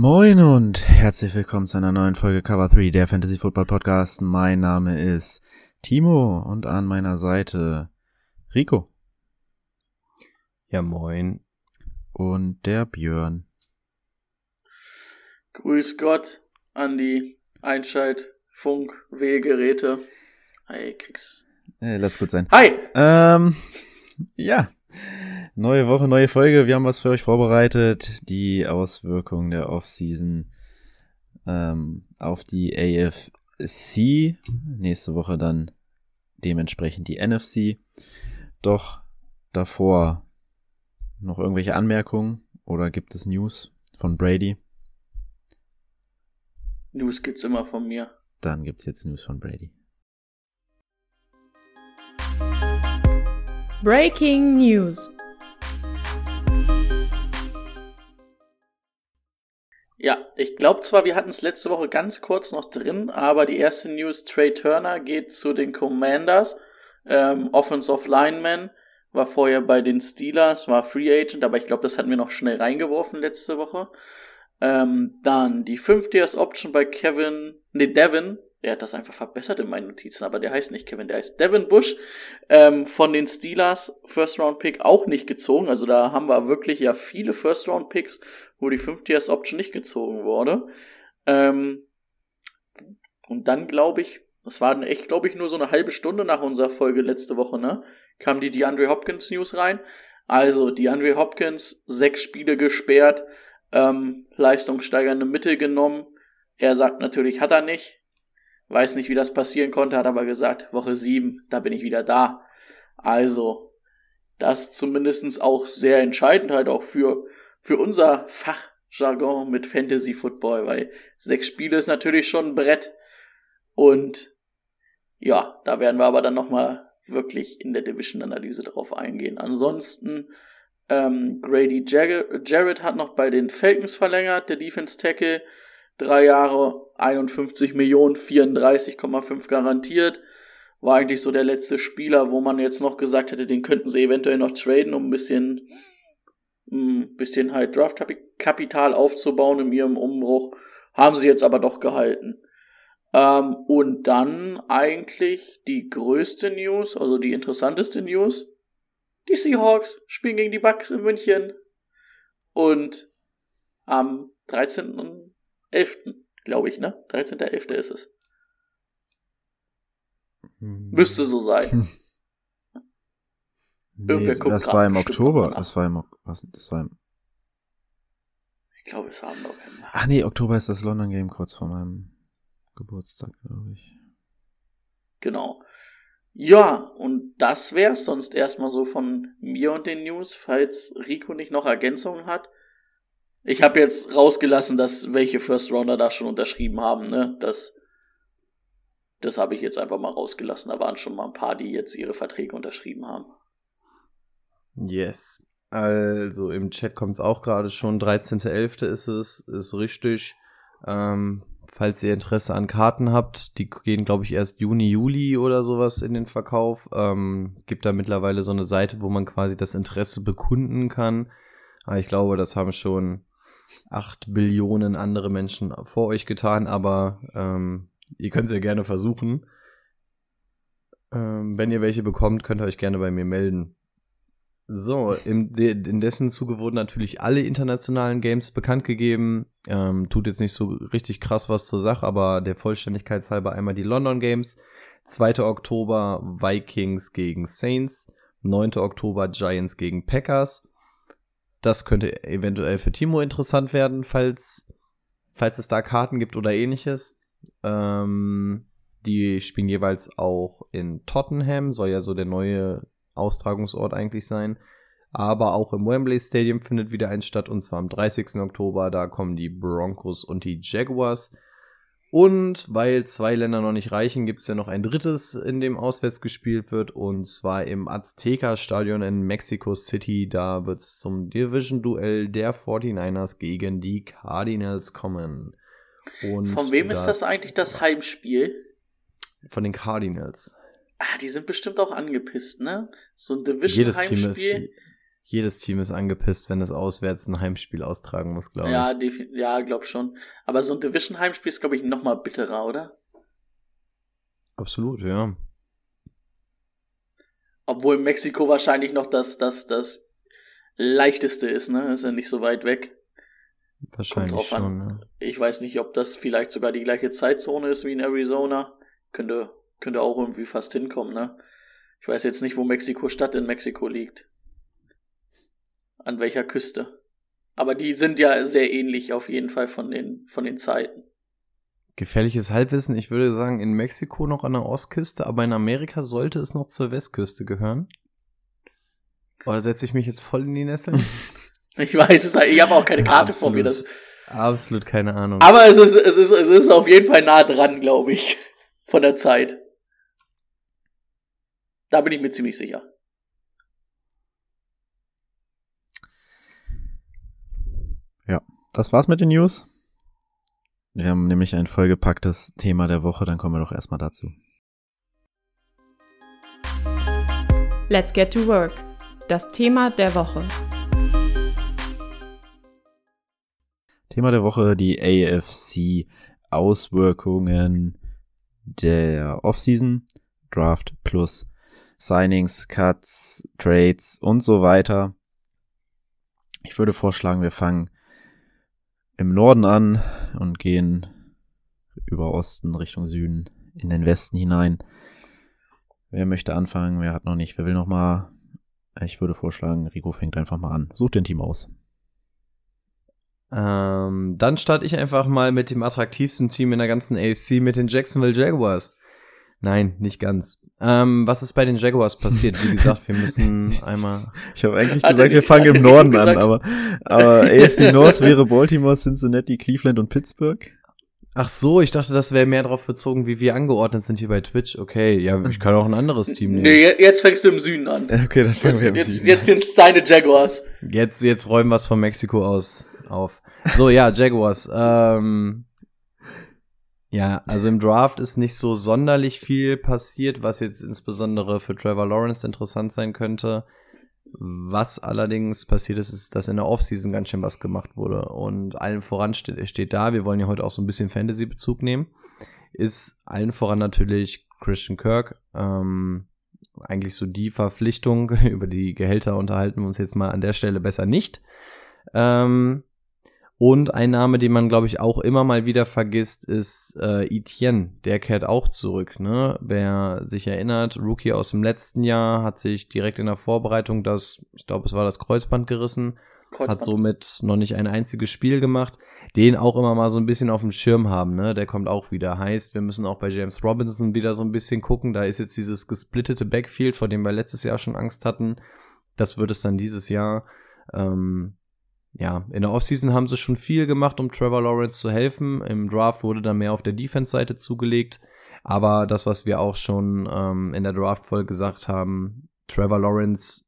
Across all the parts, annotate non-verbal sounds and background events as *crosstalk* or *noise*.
Moin und herzlich willkommen zu einer neuen Folge Cover 3, der Fantasy Football Podcast. Mein Name ist Timo und an meiner Seite Rico. Ja, moin. Und der Björn. Grüß Gott an die Einschalt-Funk-Wählgeräte. Hi, krieg's. Äh, lass gut sein. Hi! Ähm, ja. Neue Woche, neue Folge. Wir haben was für euch vorbereitet. Die Auswirkungen der Offseason ähm, auf die AFC. Nächste Woche dann dementsprechend die NFC. Doch davor noch irgendwelche Anmerkungen oder gibt es News von Brady? News gibt's immer von mir. Dann gibt's jetzt News von Brady. Breaking News. Ja, ich glaube zwar, wir hatten es letzte Woche ganz kurz noch drin, aber die erste News, Trey Turner geht zu den Commanders. Ähm, Offensive Lineman war vorher bei den Steelers, war Free Agent, aber ich glaube, das hatten wir noch schnell reingeworfen letzte Woche. Ähm, dann die 5 Years Option bei Kevin, nee, Devin, der hat das einfach verbessert in meinen Notizen, aber der heißt nicht Kevin, der heißt Devin Bush, ähm, von den Steelers, First Round Pick auch nicht gezogen, also da haben wir wirklich ja viele First Round Picks, wo die 5 Years Option nicht gezogen wurde. Ähm, und dann glaube ich, das war echt, glaube ich, nur so eine halbe Stunde nach unserer Folge letzte Woche, ne? Kam die DeAndre Hopkins News rein. Also, DeAndre Hopkins, sechs Spiele gesperrt, ähm, leistungssteigernde Mittel genommen. Er sagt natürlich, hat er nicht. Weiß nicht, wie das passieren konnte, hat aber gesagt, Woche sieben, da bin ich wieder da. Also, das zumindestens auch sehr entscheidend halt auch für, für unser Fachjargon mit Fantasy Football, weil sechs Spiele ist natürlich schon ein Brett. Und ja, da werden wir aber dann nochmal wirklich in der Division-Analyse drauf eingehen. Ansonsten, ähm, Grady Jarrett hat noch bei den Falcons verlängert, der Defense Tackle. Drei Jahre, 51 Millionen, 34,5 garantiert. War eigentlich so der letzte Spieler, wo man jetzt noch gesagt hätte, den könnten sie eventuell noch traden, um ein bisschen, ein bisschen halt Draftkapital aufzubauen in ihrem Umbruch. Haben sie jetzt aber doch gehalten. Ähm, und dann eigentlich die größte News, also die interessanteste News. Die Seahawks spielen gegen die Bucks in München. Und am 13.11., glaube ich, ne? 13.11. ist es. Hm. Müsste so sein. Irgendwer Nee, guckt das war im Oktober. Das war im, Ok- was, das war im, Ich glaube, es war im November. ach nee, Oktober ist das London Game kurz vor meinem Geburtstag, glaube ich. Genau. Ja, und das wär's sonst erstmal so von mir und den News, falls Rico nicht noch Ergänzungen hat. Ich habe jetzt rausgelassen, dass welche First Rounder da schon unterschrieben haben, ne? Das, das habe ich jetzt einfach mal rausgelassen. Da waren schon mal ein paar, die jetzt ihre Verträge unterschrieben haben. Yes. Also im Chat kommt es auch gerade schon. 13.11. ist es, ist richtig. Ähm, falls ihr Interesse an Karten habt, die gehen, glaube ich, erst Juni, Juli oder sowas in den Verkauf. Ähm, gibt da mittlerweile so eine Seite, wo man quasi das Interesse bekunden kann. Aber ich glaube, das haben schon acht Billionen andere Menschen vor euch getan, aber ähm, ihr könnt es ja gerne versuchen. Ähm, wenn ihr welche bekommt, könnt ihr euch gerne bei mir melden. So, im, in dessen Zuge wurden natürlich alle internationalen Games bekannt gegeben. Ähm, tut jetzt nicht so richtig krass was zur Sache, aber der Vollständigkeit halber einmal die London Games. 2. Oktober Vikings gegen Saints. 9. Oktober Giants gegen Packers. Das könnte eventuell für Timo interessant werden, falls, falls es da Karten gibt oder ähnliches. Ähm, die spielen jeweils auch in Tottenham, soll ja so der neue Austragungsort eigentlich sein. Aber auch im Wembley Stadium findet wieder eins statt und zwar am 30. Oktober. Da kommen die Broncos und die Jaguars. Und weil zwei Länder noch nicht reichen, gibt es ja noch ein drittes, in dem auswärts gespielt wird, und zwar im Azteca-Stadion in Mexico City. Da wird es zum Division-Duell der 49ers gegen die Cardinals kommen. Und Von wem das ist das eigentlich das Heimspiel? Von den Cardinals. Ah, die sind bestimmt auch angepisst, ne? So ein Division-Heimspiel jedes Team ist angepisst, wenn es auswärts ein Heimspiel austragen muss, glaube ja, ich. Ja, glaub schon. Aber so ein Division-Heimspiel ist, glaube ich, noch mal bitterer, oder? Absolut, ja. Obwohl Mexiko wahrscheinlich noch das, das, das leichteste ist, ne? Ist ja nicht so weit weg. Wahrscheinlich schon, ja. Ich weiß nicht, ob das vielleicht sogar die gleiche Zeitzone ist wie in Arizona. Könnte, könnte auch irgendwie fast hinkommen, ne? Ich weiß jetzt nicht, wo Mexiko-Stadt in Mexiko liegt an welcher Küste. Aber die sind ja sehr ähnlich auf jeden Fall von den, von den Zeiten. Gefährliches Halbwissen, ich würde sagen, in Mexiko noch an der Ostküste, aber in Amerika sollte es noch zur Westküste gehören. Oder setze ich mich jetzt voll in die Nesseln? *laughs* ich weiß es, ich habe auch keine Karte Absolut. vor mir. Das Absolut keine Ahnung. Aber es ist, es ist, es ist auf jeden Fall nah dran, glaube ich, von der Zeit. Da bin ich mir ziemlich sicher. Das war's mit den News. Wir haben nämlich ein vollgepacktes Thema der Woche, dann kommen wir doch erstmal dazu. Let's get to work. Das Thema der Woche. Thema der Woche, die AFC Auswirkungen der Offseason, Draft plus Signings, Cuts, Trades und so weiter. Ich würde vorschlagen, wir fangen im Norden an und gehen über Osten Richtung Süden in den Westen hinein. Wer möchte anfangen? Wer hat noch nicht? Wer will noch mal? Ich würde vorschlagen, Rico fängt einfach mal an. Such den Team aus. Ähm, dann starte ich einfach mal mit dem attraktivsten Team in der ganzen AFC, mit den Jacksonville Jaguars. Nein, nicht ganz. Ähm, was ist bei den Jaguars passiert? Wie gesagt, wir müssen *laughs* einmal. Ich habe eigentlich gesagt, wir fangen im Norden an, aber, aber *laughs* AFC North wäre Baltimore, Cincinnati, Cleveland und Pittsburgh. Ach so, ich dachte, das wäre mehr darauf bezogen, wie wir angeordnet sind hier bei Twitch. Okay, ja, ich kann auch ein anderes Team nehmen. Nee, jetzt fängst du im Süden an. *laughs* Okay, dann fangen jetzt, wir im jetzt, Süden Jetzt sind es deine Jaguars. Jetzt, jetzt räumen wir es von Mexiko aus auf. So, ja, Jaguars. Ähm, ja, also im Draft ist nicht so sonderlich viel passiert, was jetzt insbesondere für Trevor Lawrence interessant sein könnte. Was allerdings passiert ist, ist, dass in der Offseason ganz schön was gemacht wurde. Und allen voran steht, steht da, wir wollen ja heute auch so ein bisschen Fantasy-Bezug nehmen, ist allen voran natürlich Christian Kirk. Ähm, eigentlich so die Verpflichtung, *laughs* über die Gehälter unterhalten wir uns jetzt mal an der Stelle besser nicht. Ähm, und ein Name, den man, glaube ich, auch immer mal wieder vergisst, ist äh, Etienne. Der kehrt auch zurück. Ne? Wer sich erinnert, Rookie aus dem letzten Jahr hat sich direkt in der Vorbereitung das, ich glaube, es war das Kreuzband gerissen, Kreuzband. hat somit noch nicht ein einziges Spiel gemacht. Den auch immer mal so ein bisschen auf dem Schirm haben. Ne? Der kommt auch wieder. Heißt, wir müssen auch bei James Robinson wieder so ein bisschen gucken. Da ist jetzt dieses gesplittete Backfield, vor dem wir letztes Jahr schon Angst hatten. Das wird es dann dieses Jahr. Ähm, ja, in der Offseason haben sie schon viel gemacht, um Trevor Lawrence zu helfen. Im Draft wurde dann mehr auf der Defense-Seite zugelegt. Aber das, was wir auch schon ähm, in der Draft-Folge gesagt haben, Trevor Lawrence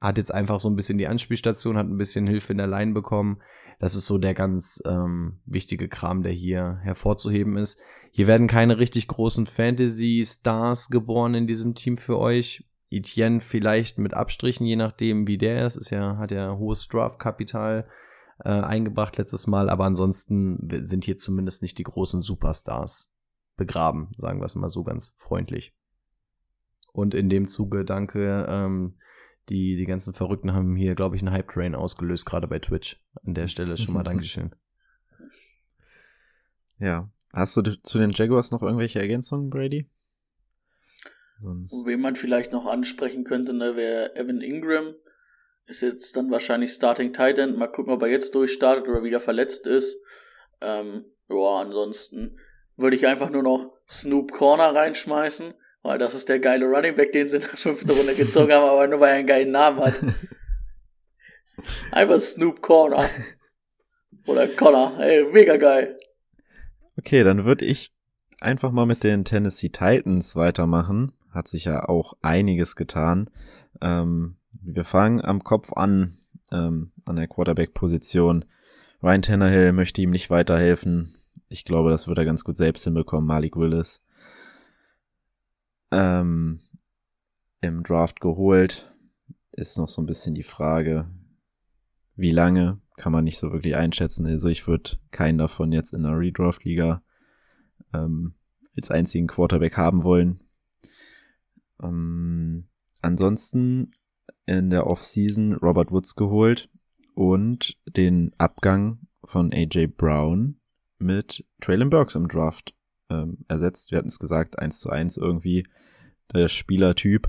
hat jetzt einfach so ein bisschen die Anspielstation, hat ein bisschen Hilfe in der Line bekommen. Das ist so der ganz ähm, wichtige Kram, der hier hervorzuheben ist. Hier werden keine richtig großen Fantasy-Stars geboren in diesem Team für euch. Etienne vielleicht mit Abstrichen, je nachdem, wie der ist. Ist ja, hat ja hohes Draft-Kapital äh, eingebracht letztes Mal, aber ansonsten sind hier zumindest nicht die großen Superstars begraben, sagen wir es mal so ganz freundlich. Und in dem Zuge danke, ähm, die, die ganzen Verrückten haben hier, glaube ich, einen Hype-Train ausgelöst, gerade bei Twitch. An der Stelle schon mal *laughs* Dankeschön. Ja. Hast du zu den Jaguars noch irgendwelche Ergänzungen, Brady? Sonst Wen man vielleicht noch ansprechen könnte, ne, wäre Evan Ingram. Ist jetzt dann wahrscheinlich Starting Tight End. Mal gucken, ob er jetzt durchstartet oder wieder verletzt ist. Ähm, ja, ansonsten würde ich einfach nur noch Snoop Corner reinschmeißen, weil das ist der geile Running Back, den sie in der fünften Runde *laughs* gezogen haben, aber nur weil er einen geilen Namen hat. Einfach Snoop Corner. Oder Connor. Ey, mega geil. Okay, dann würde ich einfach mal mit den Tennessee Titans weitermachen. Hat sich ja auch einiges getan. Ähm, wir fangen am Kopf an, ähm, an der Quarterback-Position. Ryan Tannehill möchte ihm nicht weiterhelfen. Ich glaube, das wird er ganz gut selbst hinbekommen, Malik Willis. Ähm, Im Draft geholt. Ist noch so ein bisschen die Frage, wie lange, kann man nicht so wirklich einschätzen. Also ich würde keinen davon jetzt in einer Redraft-Liga ähm, als einzigen Quarterback haben wollen. Ähm, ansonsten in der Offseason Robert Woods geholt und den Abgang von AJ Brown mit Traylon Burks im Draft ähm, ersetzt. Wir hatten es gesagt, eins zu eins irgendwie der Spielertyp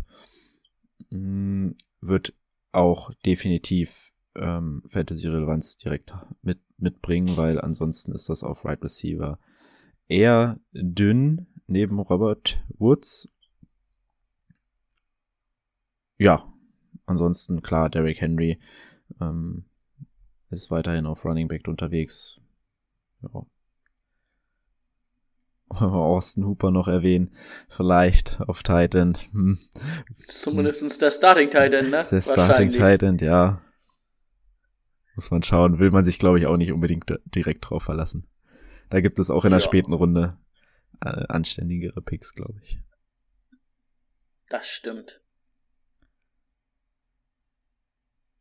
mh, mm, wird auch definitiv ähm, Fantasy-Relevanz direkt mit, mitbringen, weil ansonsten ist das auf Right Receiver eher dünn neben Robert Woods. Ja, ansonsten klar, Derrick Henry ähm, ist weiterhin auf Running Back unterwegs. Ja. *laughs* Austin Hooper noch erwähnen. Vielleicht auf Titan. Hm. Zumindest der Starting Titan, ne? Der Starting Titan, ja. Muss man schauen. Will man sich, glaube ich, auch nicht unbedingt direkt drauf verlassen. Da gibt es auch in der ja. späten Runde äh, anständigere Picks, glaube ich. Das stimmt.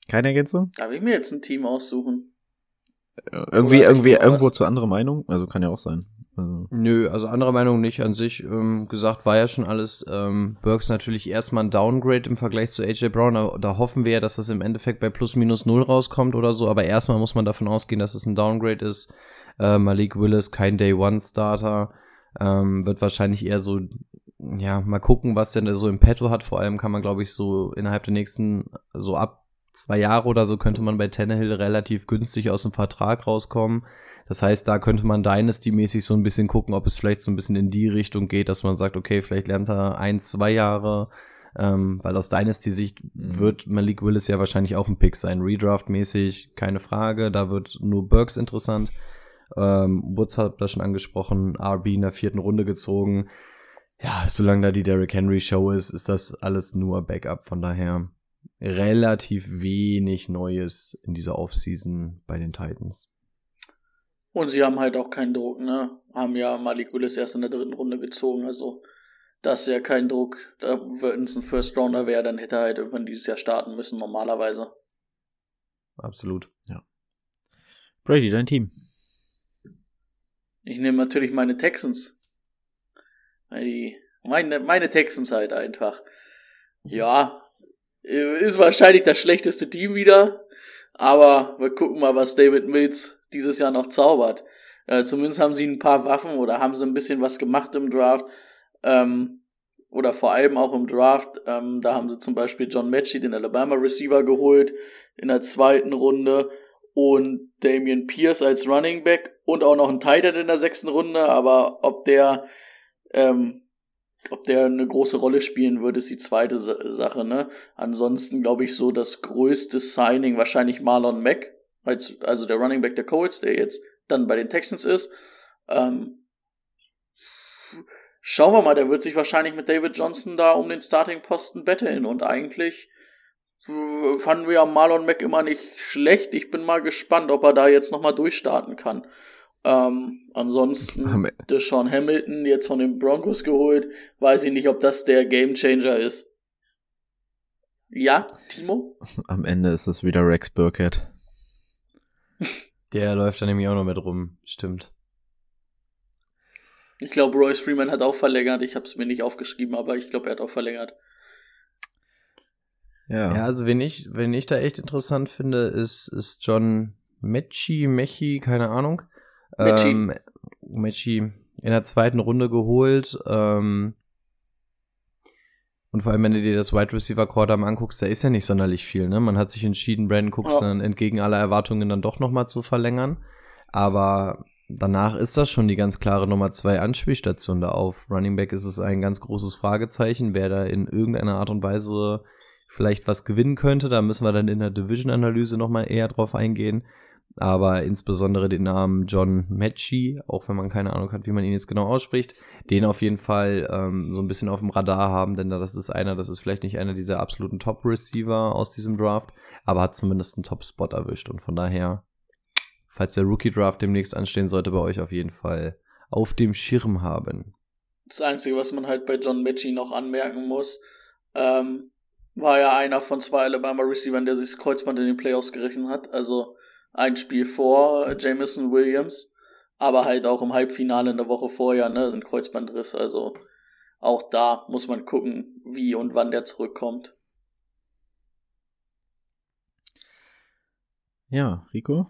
Keine Ergänzung? Darf ich mir jetzt ein Team aussuchen? Irgendwie, irgendwie, irgendwo zu anderer Meinung? Also kann ja auch sein. Also. Nö, also andere Meinung nicht an sich. Ähm, gesagt war ja schon alles. Ähm, Burks natürlich erstmal ein Downgrade im Vergleich zu AJ Brown. Da, da, hoffen wir ja, dass das im Endeffekt bei plus minus null rauskommt oder so. Aber erstmal muss man davon ausgehen, dass es ein Downgrade ist. Äh, Malik Willis, kein Day One Starter. Ähm, wird wahrscheinlich eher so, ja, mal gucken, was denn der so im Petto hat. Vor allem kann man, glaube ich, so innerhalb der nächsten, so ab zwei Jahre oder so könnte man bei Tannehill relativ günstig aus dem Vertrag rauskommen. Das heißt, da könnte man Dynasty-mäßig so ein bisschen gucken, ob es vielleicht so ein bisschen in die Richtung geht, dass man sagt, okay, vielleicht lernt er ein, zwei Jahre, ähm, weil aus Dynasty-Sicht mhm. wird Malik Willis ja wahrscheinlich auch ein Pick sein. Redraft-mäßig, keine Frage, da wird nur Burks interessant. Ähm, Woods hat das schon angesprochen, RB in der vierten Runde gezogen. Ja, solange da die Derrick Henry Show ist, ist das alles nur Backup. Von daher relativ wenig Neues in dieser Offseason bei den Titans. Und sie haben halt auch keinen Druck, ne? Haben ja Malik Willis erst in der dritten Runde gezogen, also das ist ja kein Druck. wenn es ein First Rounder wäre, dann hätte er halt irgendwann dieses Jahr starten müssen, normalerweise. Absolut. Ja. Brady, dein Team. Ich nehme natürlich meine Texans. Die, meine, meine Texans halt einfach. Ja, ist wahrscheinlich das schlechteste Team wieder. Aber wir gucken mal, was David Mills dieses Jahr noch zaubert. Äh, zumindest haben sie ein paar Waffen oder haben sie ein bisschen was gemacht im Draft. Ähm, oder vor allem auch im Draft. Ähm, da haben sie zum Beispiel John Mechie, den Alabama Receiver, geholt in der zweiten Runde und Damian Pierce als Running Back und auch noch ein Titan in der sechsten Runde. Aber ob der ähm, ob der eine große Rolle spielen würde, ist die zweite Sache, ne? Ansonsten glaube ich so das größte Signing wahrscheinlich Marlon Mack, als, also der Running Back der Colts, der jetzt dann bei den Texans ist. Ähm, schauen wir mal, der wird sich wahrscheinlich mit David Johnson da um den Starting-Posten betteln und eigentlich fanden wir ja Marlon Mack immer nicht schlecht. Ich bin mal gespannt, ob er da jetzt nochmal durchstarten kann. Ähm, ansonsten der Sean Hamilton jetzt von den Broncos geholt. Weiß ich nicht, ob das der Gamechanger ist. Ja, Timo? Am Ende ist es wieder Rex Burkhead. *laughs* Der läuft da nämlich auch noch mit rum, stimmt. Ich glaube, Royce Freeman hat auch verlängert. Ich habe es mir nicht aufgeschrieben, aber ich glaube, er hat auch verlängert. Ja. ja, also wen ich, wen ich da echt interessant finde, ist, ist John Mechi, Mechi, keine Ahnung. Mechi. Ähm, in der zweiten Runde geholt. Ähm, und vor allem, wenn du dir das Wide Receiver Core mal anguckst, da ist ja nicht sonderlich viel. Ne? Man hat sich entschieden, Brandon Cooks ja. dann entgegen aller Erwartungen dann doch nochmal zu verlängern. Aber danach ist das schon die ganz klare Nummer zwei Anspielstation da auf. Running Back ist es ein ganz großes Fragezeichen, wer da in irgendeiner Art und Weise vielleicht was gewinnen könnte. Da müssen wir dann in der Division-Analyse nochmal eher drauf eingehen. Aber insbesondere den Namen John Matchy, auch wenn man keine Ahnung hat, wie man ihn jetzt genau ausspricht, den auf jeden Fall ähm, so ein bisschen auf dem Radar haben, denn das ist einer, das ist vielleicht nicht einer dieser absoluten Top-Receiver aus diesem Draft, aber hat zumindest einen Top-Spot erwischt und von daher, falls der Rookie-Draft demnächst anstehen sollte, bei euch auf jeden Fall auf dem Schirm haben. Das Einzige, was man halt bei John Matchy noch anmerken muss, ähm, war ja einer von zwei Alabama-Receivern, der sich das Kreuzband in den Playoffs gerechnet hat. Also ein Spiel vor Jameson Williams, aber halt auch im Halbfinale in der Woche vorher, ne, ein Kreuzbandriss. Also auch da muss man gucken, wie und wann der zurückkommt. Ja, Rico.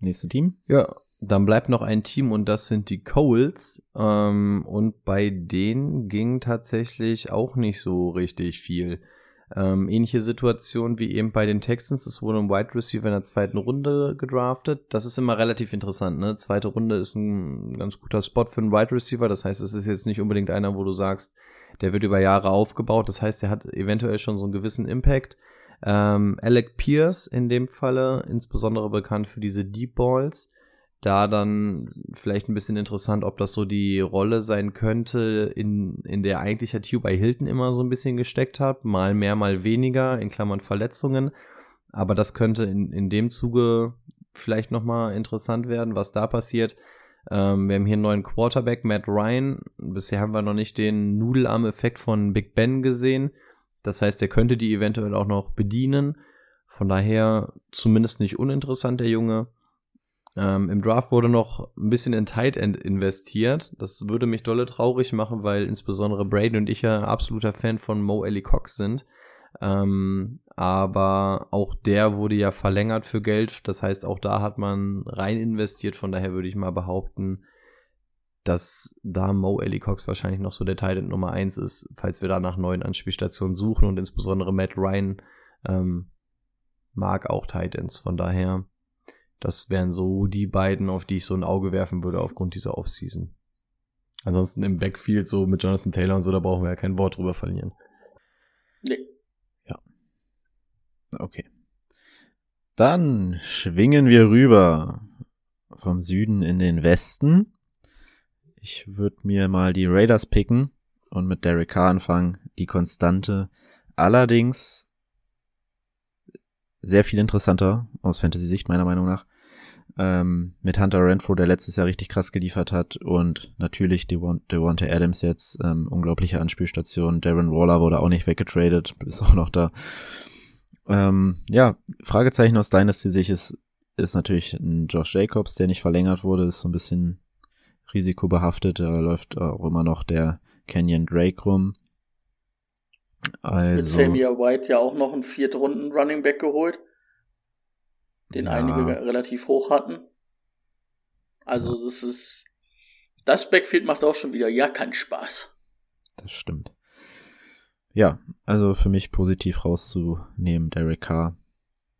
Nächste Team. Ja, dann bleibt noch ein Team und das sind die Coles. Ähm, und bei denen ging tatsächlich auch nicht so richtig viel. Ähm, ähnliche Situation wie eben bei den Texans. Es wurde ein Wide Receiver in der zweiten Runde gedraftet. Das ist immer relativ interessant. Ne? Zweite Runde ist ein ganz guter Spot für einen Wide Receiver. Das heißt, es ist jetzt nicht unbedingt einer, wo du sagst, der wird über Jahre aufgebaut. Das heißt, der hat eventuell schon so einen gewissen Impact. Ähm, Alec Pierce in dem Falle, insbesondere bekannt für diese Deep Balls da dann vielleicht ein bisschen interessant, ob das so die Rolle sein könnte, in, in der eigentlich Herr Tube bei Hilton immer so ein bisschen gesteckt hat, mal mehr, mal weniger, in Klammern Verletzungen. Aber das könnte in, in dem Zuge vielleicht nochmal interessant werden, was da passiert. Ähm, wir haben hier einen neuen Quarterback, Matt Ryan. Bisher haben wir noch nicht den Nudelarm-Effekt von Big Ben gesehen. Das heißt, er könnte die eventuell auch noch bedienen. Von daher zumindest nicht uninteressant, der Junge. Ähm, Im Draft wurde noch ein bisschen in Tight End investiert. Das würde mich dolle traurig machen, weil insbesondere Braden und ich ja absoluter Fan von Mo Ellie Cox sind. Ähm, aber auch der wurde ja verlängert für Geld. Das heißt, auch da hat man rein investiert. Von daher würde ich mal behaupten, dass da Mo Ellie Cox wahrscheinlich noch so der Tight End Nummer eins ist, falls wir da nach neuen Anspielstationen suchen und insbesondere Matt Ryan ähm, mag auch Tight Ends. Von daher das wären so die beiden, auf die ich so ein Auge werfen würde aufgrund dieser Offseason. Ansonsten im Backfield so mit Jonathan Taylor und so, da brauchen wir ja kein Wort drüber verlieren. Nee. Ja. Okay. Dann schwingen wir rüber vom Süden in den Westen. Ich würde mir mal die Raiders picken und mit Derek Carr anfangen, die Konstante. Allerdings sehr viel interessanter aus Fantasy-Sicht, meiner Meinung nach. Ähm, mit Hunter Renfro, der letztes Jahr richtig krass geliefert hat und natürlich Devonta Adams jetzt, ähm, unglaubliche Anspielstation. Darren Waller wurde auch nicht weggetradet, ist auch noch da. Ähm, ja, Fragezeichen aus Dynasty-Sicht ist, ist natürlich ein Josh Jacobs, der nicht verlängert wurde, ist so ein bisschen risikobehaftet. Da läuft auch immer noch der Canyon Drake rum. Also, Mit Samia White ja auch noch einen Viertrunden Running Back geholt, den ja. einige relativ hoch hatten. Also ja. das ist, das Backfield macht auch schon wieder ja keinen Spaß. Das stimmt. Ja, also für mich positiv rauszunehmen, Derek Carr.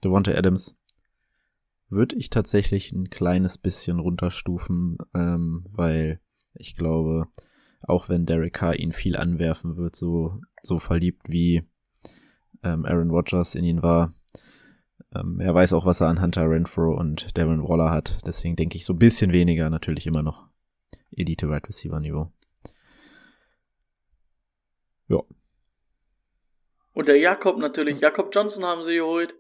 Devonta Adams würde ich tatsächlich ein kleines bisschen runterstufen, ähm, weil ich glaube, auch wenn Derek Carr ihn viel anwerfen wird, so, so verliebt wie ähm, Aaron Rodgers in ihn war. Ähm, er weiß auch, was er an Hunter Renfro und Darren Waller hat. Deswegen denke ich so ein bisschen weniger, natürlich immer noch Elite Wide Receiver Niveau. Ja. Und der Jakob natürlich. Jakob Johnson haben sie geholt.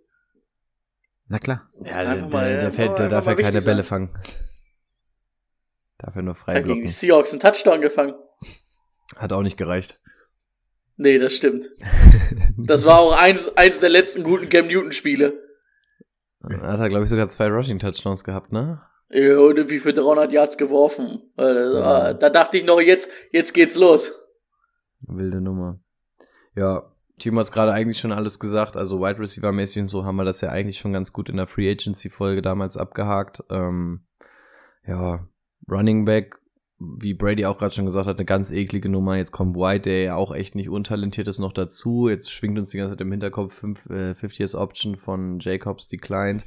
Na klar. Ja, der, der, der, fällt, der darf ja keine Bälle fangen. Darf er nur frei Hat gegen Seahawks einen Touchdown gefangen. Hat auch nicht gereicht. Nee, das stimmt. *laughs* das war auch eins, eins der letzten guten Cam Newton-Spiele. Hat er, glaube ich, sogar zwei Rushing-Touchdowns gehabt, ne? Ja, und wie für 300 Yards geworfen. Ja. Da dachte ich noch, jetzt, jetzt geht's los. Wilde Nummer. Ja, Timo hat's gerade eigentlich schon alles gesagt. Also Wide Receiver-mäßig und so haben wir das ja eigentlich schon ganz gut in der Free Agency-Folge damals abgehakt. Ähm, ja, Running Back wie Brady auch gerade schon gesagt hat, eine ganz eklige Nummer. Jetzt kommt White, der ja auch echt nicht untalentiert ist, noch dazu. Jetzt schwingt uns die ganze Zeit im Hinterkopf 5 äh, 50 Years Option von Jacobs declined.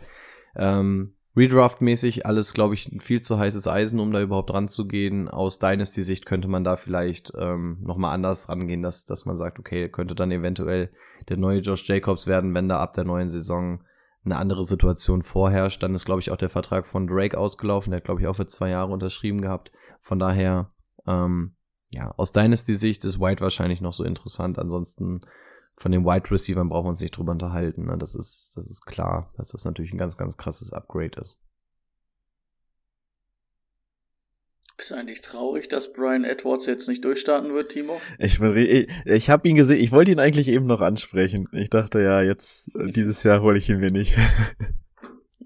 Ähm, Redraft-mäßig alles, glaube ich, viel zu heißes Eisen, um da überhaupt ranzugehen. Aus Dynasty-Sicht könnte man da vielleicht ähm, nochmal anders rangehen, dass, dass man sagt, okay, könnte dann eventuell der neue Josh Jacobs werden, wenn da ab der neuen Saison eine andere Situation vorherrscht. Dann ist, glaube ich, auch der Vertrag von Drake ausgelaufen. Der hat, glaube ich, auch für zwei Jahre unterschrieben gehabt. Von daher, ähm, ja, aus Dynasty-Sicht ist White wahrscheinlich noch so interessant. Ansonsten von den Wide Receivers brauchen wir uns nicht drüber unterhalten. Ne? Das ist, das ist klar, dass das natürlich ein ganz, ganz krasses Upgrade ist. Bist du eigentlich traurig, dass Brian Edwards jetzt nicht durchstarten wird, Timo? Ich, ich, ich habe ihn gesehen, ich wollte ihn eigentlich eben noch ansprechen. Ich dachte, ja, jetzt, äh, dieses Jahr hole ich ihn mir nicht. *laughs*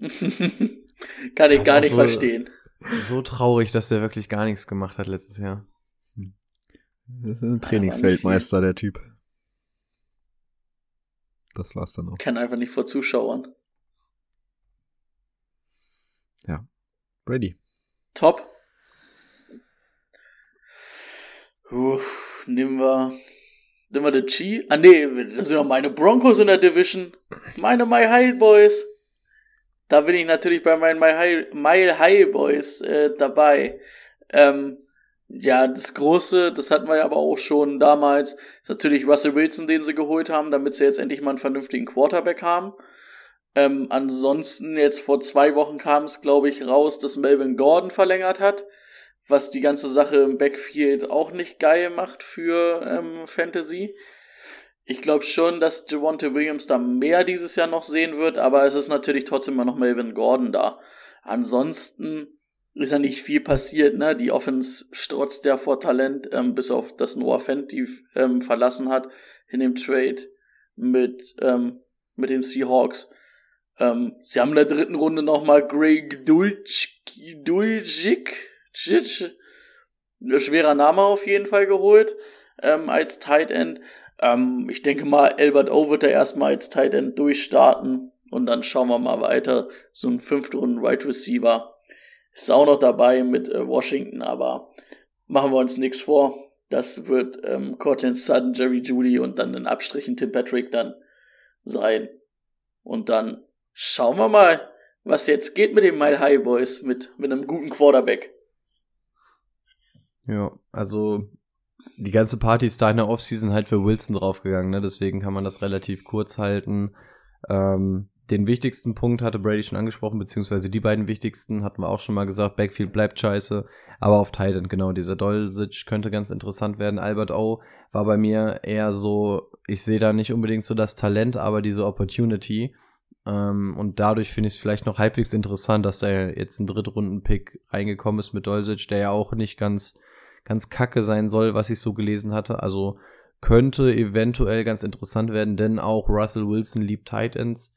Kann ich gar nicht so, verstehen. So traurig, dass der wirklich gar nichts gemacht hat letztes Jahr. Das ist ein Trainingsweltmeister, der Typ. Das war's dann auch. Kann einfach nicht vor Zuschauern. Ja. Ready. Top. Uh, nehmen wir. Nehmen wir den Chi. Ah, nee, das sind doch meine Broncos in der Division. Meine My High Boys. Da bin ich natürlich bei meinen Mile High Boys äh, dabei. Ähm, ja, das Große, das hatten wir aber auch schon damals, ist natürlich Russell Wilson, den sie geholt haben, damit sie jetzt endlich mal einen vernünftigen Quarterback haben. Ähm, ansonsten, jetzt vor zwei Wochen kam es, glaube ich, raus, dass Melvin Gordon verlängert hat, was die ganze Sache im Backfield auch nicht geil macht für ähm, Fantasy. Ich glaube schon, dass Javonte Williams da mehr dieses Jahr noch sehen wird, aber es ist natürlich trotzdem immer noch Melvin Gordon da. Ansonsten ist ja nicht viel passiert, ne? Die Offense strotzt ja vor Talent, ähm, bis auf das Noah Fenty ähm, verlassen hat in dem Trade mit, ähm, mit den Seahawks. Ähm, sie haben in der dritten Runde nochmal Greg Dulcik, schwerer Name auf jeden Fall geholt, ähm, als Tight End. Ähm, ich denke mal, Albert O wird da erstmal als Tight End durchstarten und dann schauen wir mal weiter. So ein fünfte Runden Right Receiver ist auch noch dabei mit äh, Washington, aber machen wir uns nichts vor. Das wird ähm, Cortland Sutton, Jerry Judy und dann in Abstrichen Tim Patrick dann sein. Und dann schauen wir mal, was jetzt geht mit den Mile High Boys, mit, mit einem guten Quarterback. Ja, also die ganze Party ist da in der Offseason halt für Wilson draufgegangen, ne? Deswegen kann man das relativ kurz halten. Ähm, den wichtigsten Punkt hatte Brady schon angesprochen, beziehungsweise die beiden wichtigsten hatten wir auch schon mal gesagt. Backfield bleibt scheiße, aber auf Titan, genau, dieser Dolsic könnte ganz interessant werden. Albert O war bei mir eher so, ich sehe da nicht unbedingt so das Talent, aber diese Opportunity. Ähm, und dadurch finde ich es vielleicht noch halbwegs interessant, dass da jetzt ein Drittrunden-Pick reingekommen ist mit Dolsic, der ja auch nicht ganz, ganz kacke sein soll, was ich so gelesen hatte. Also könnte eventuell ganz interessant werden, denn auch Russell Wilson liebt Titans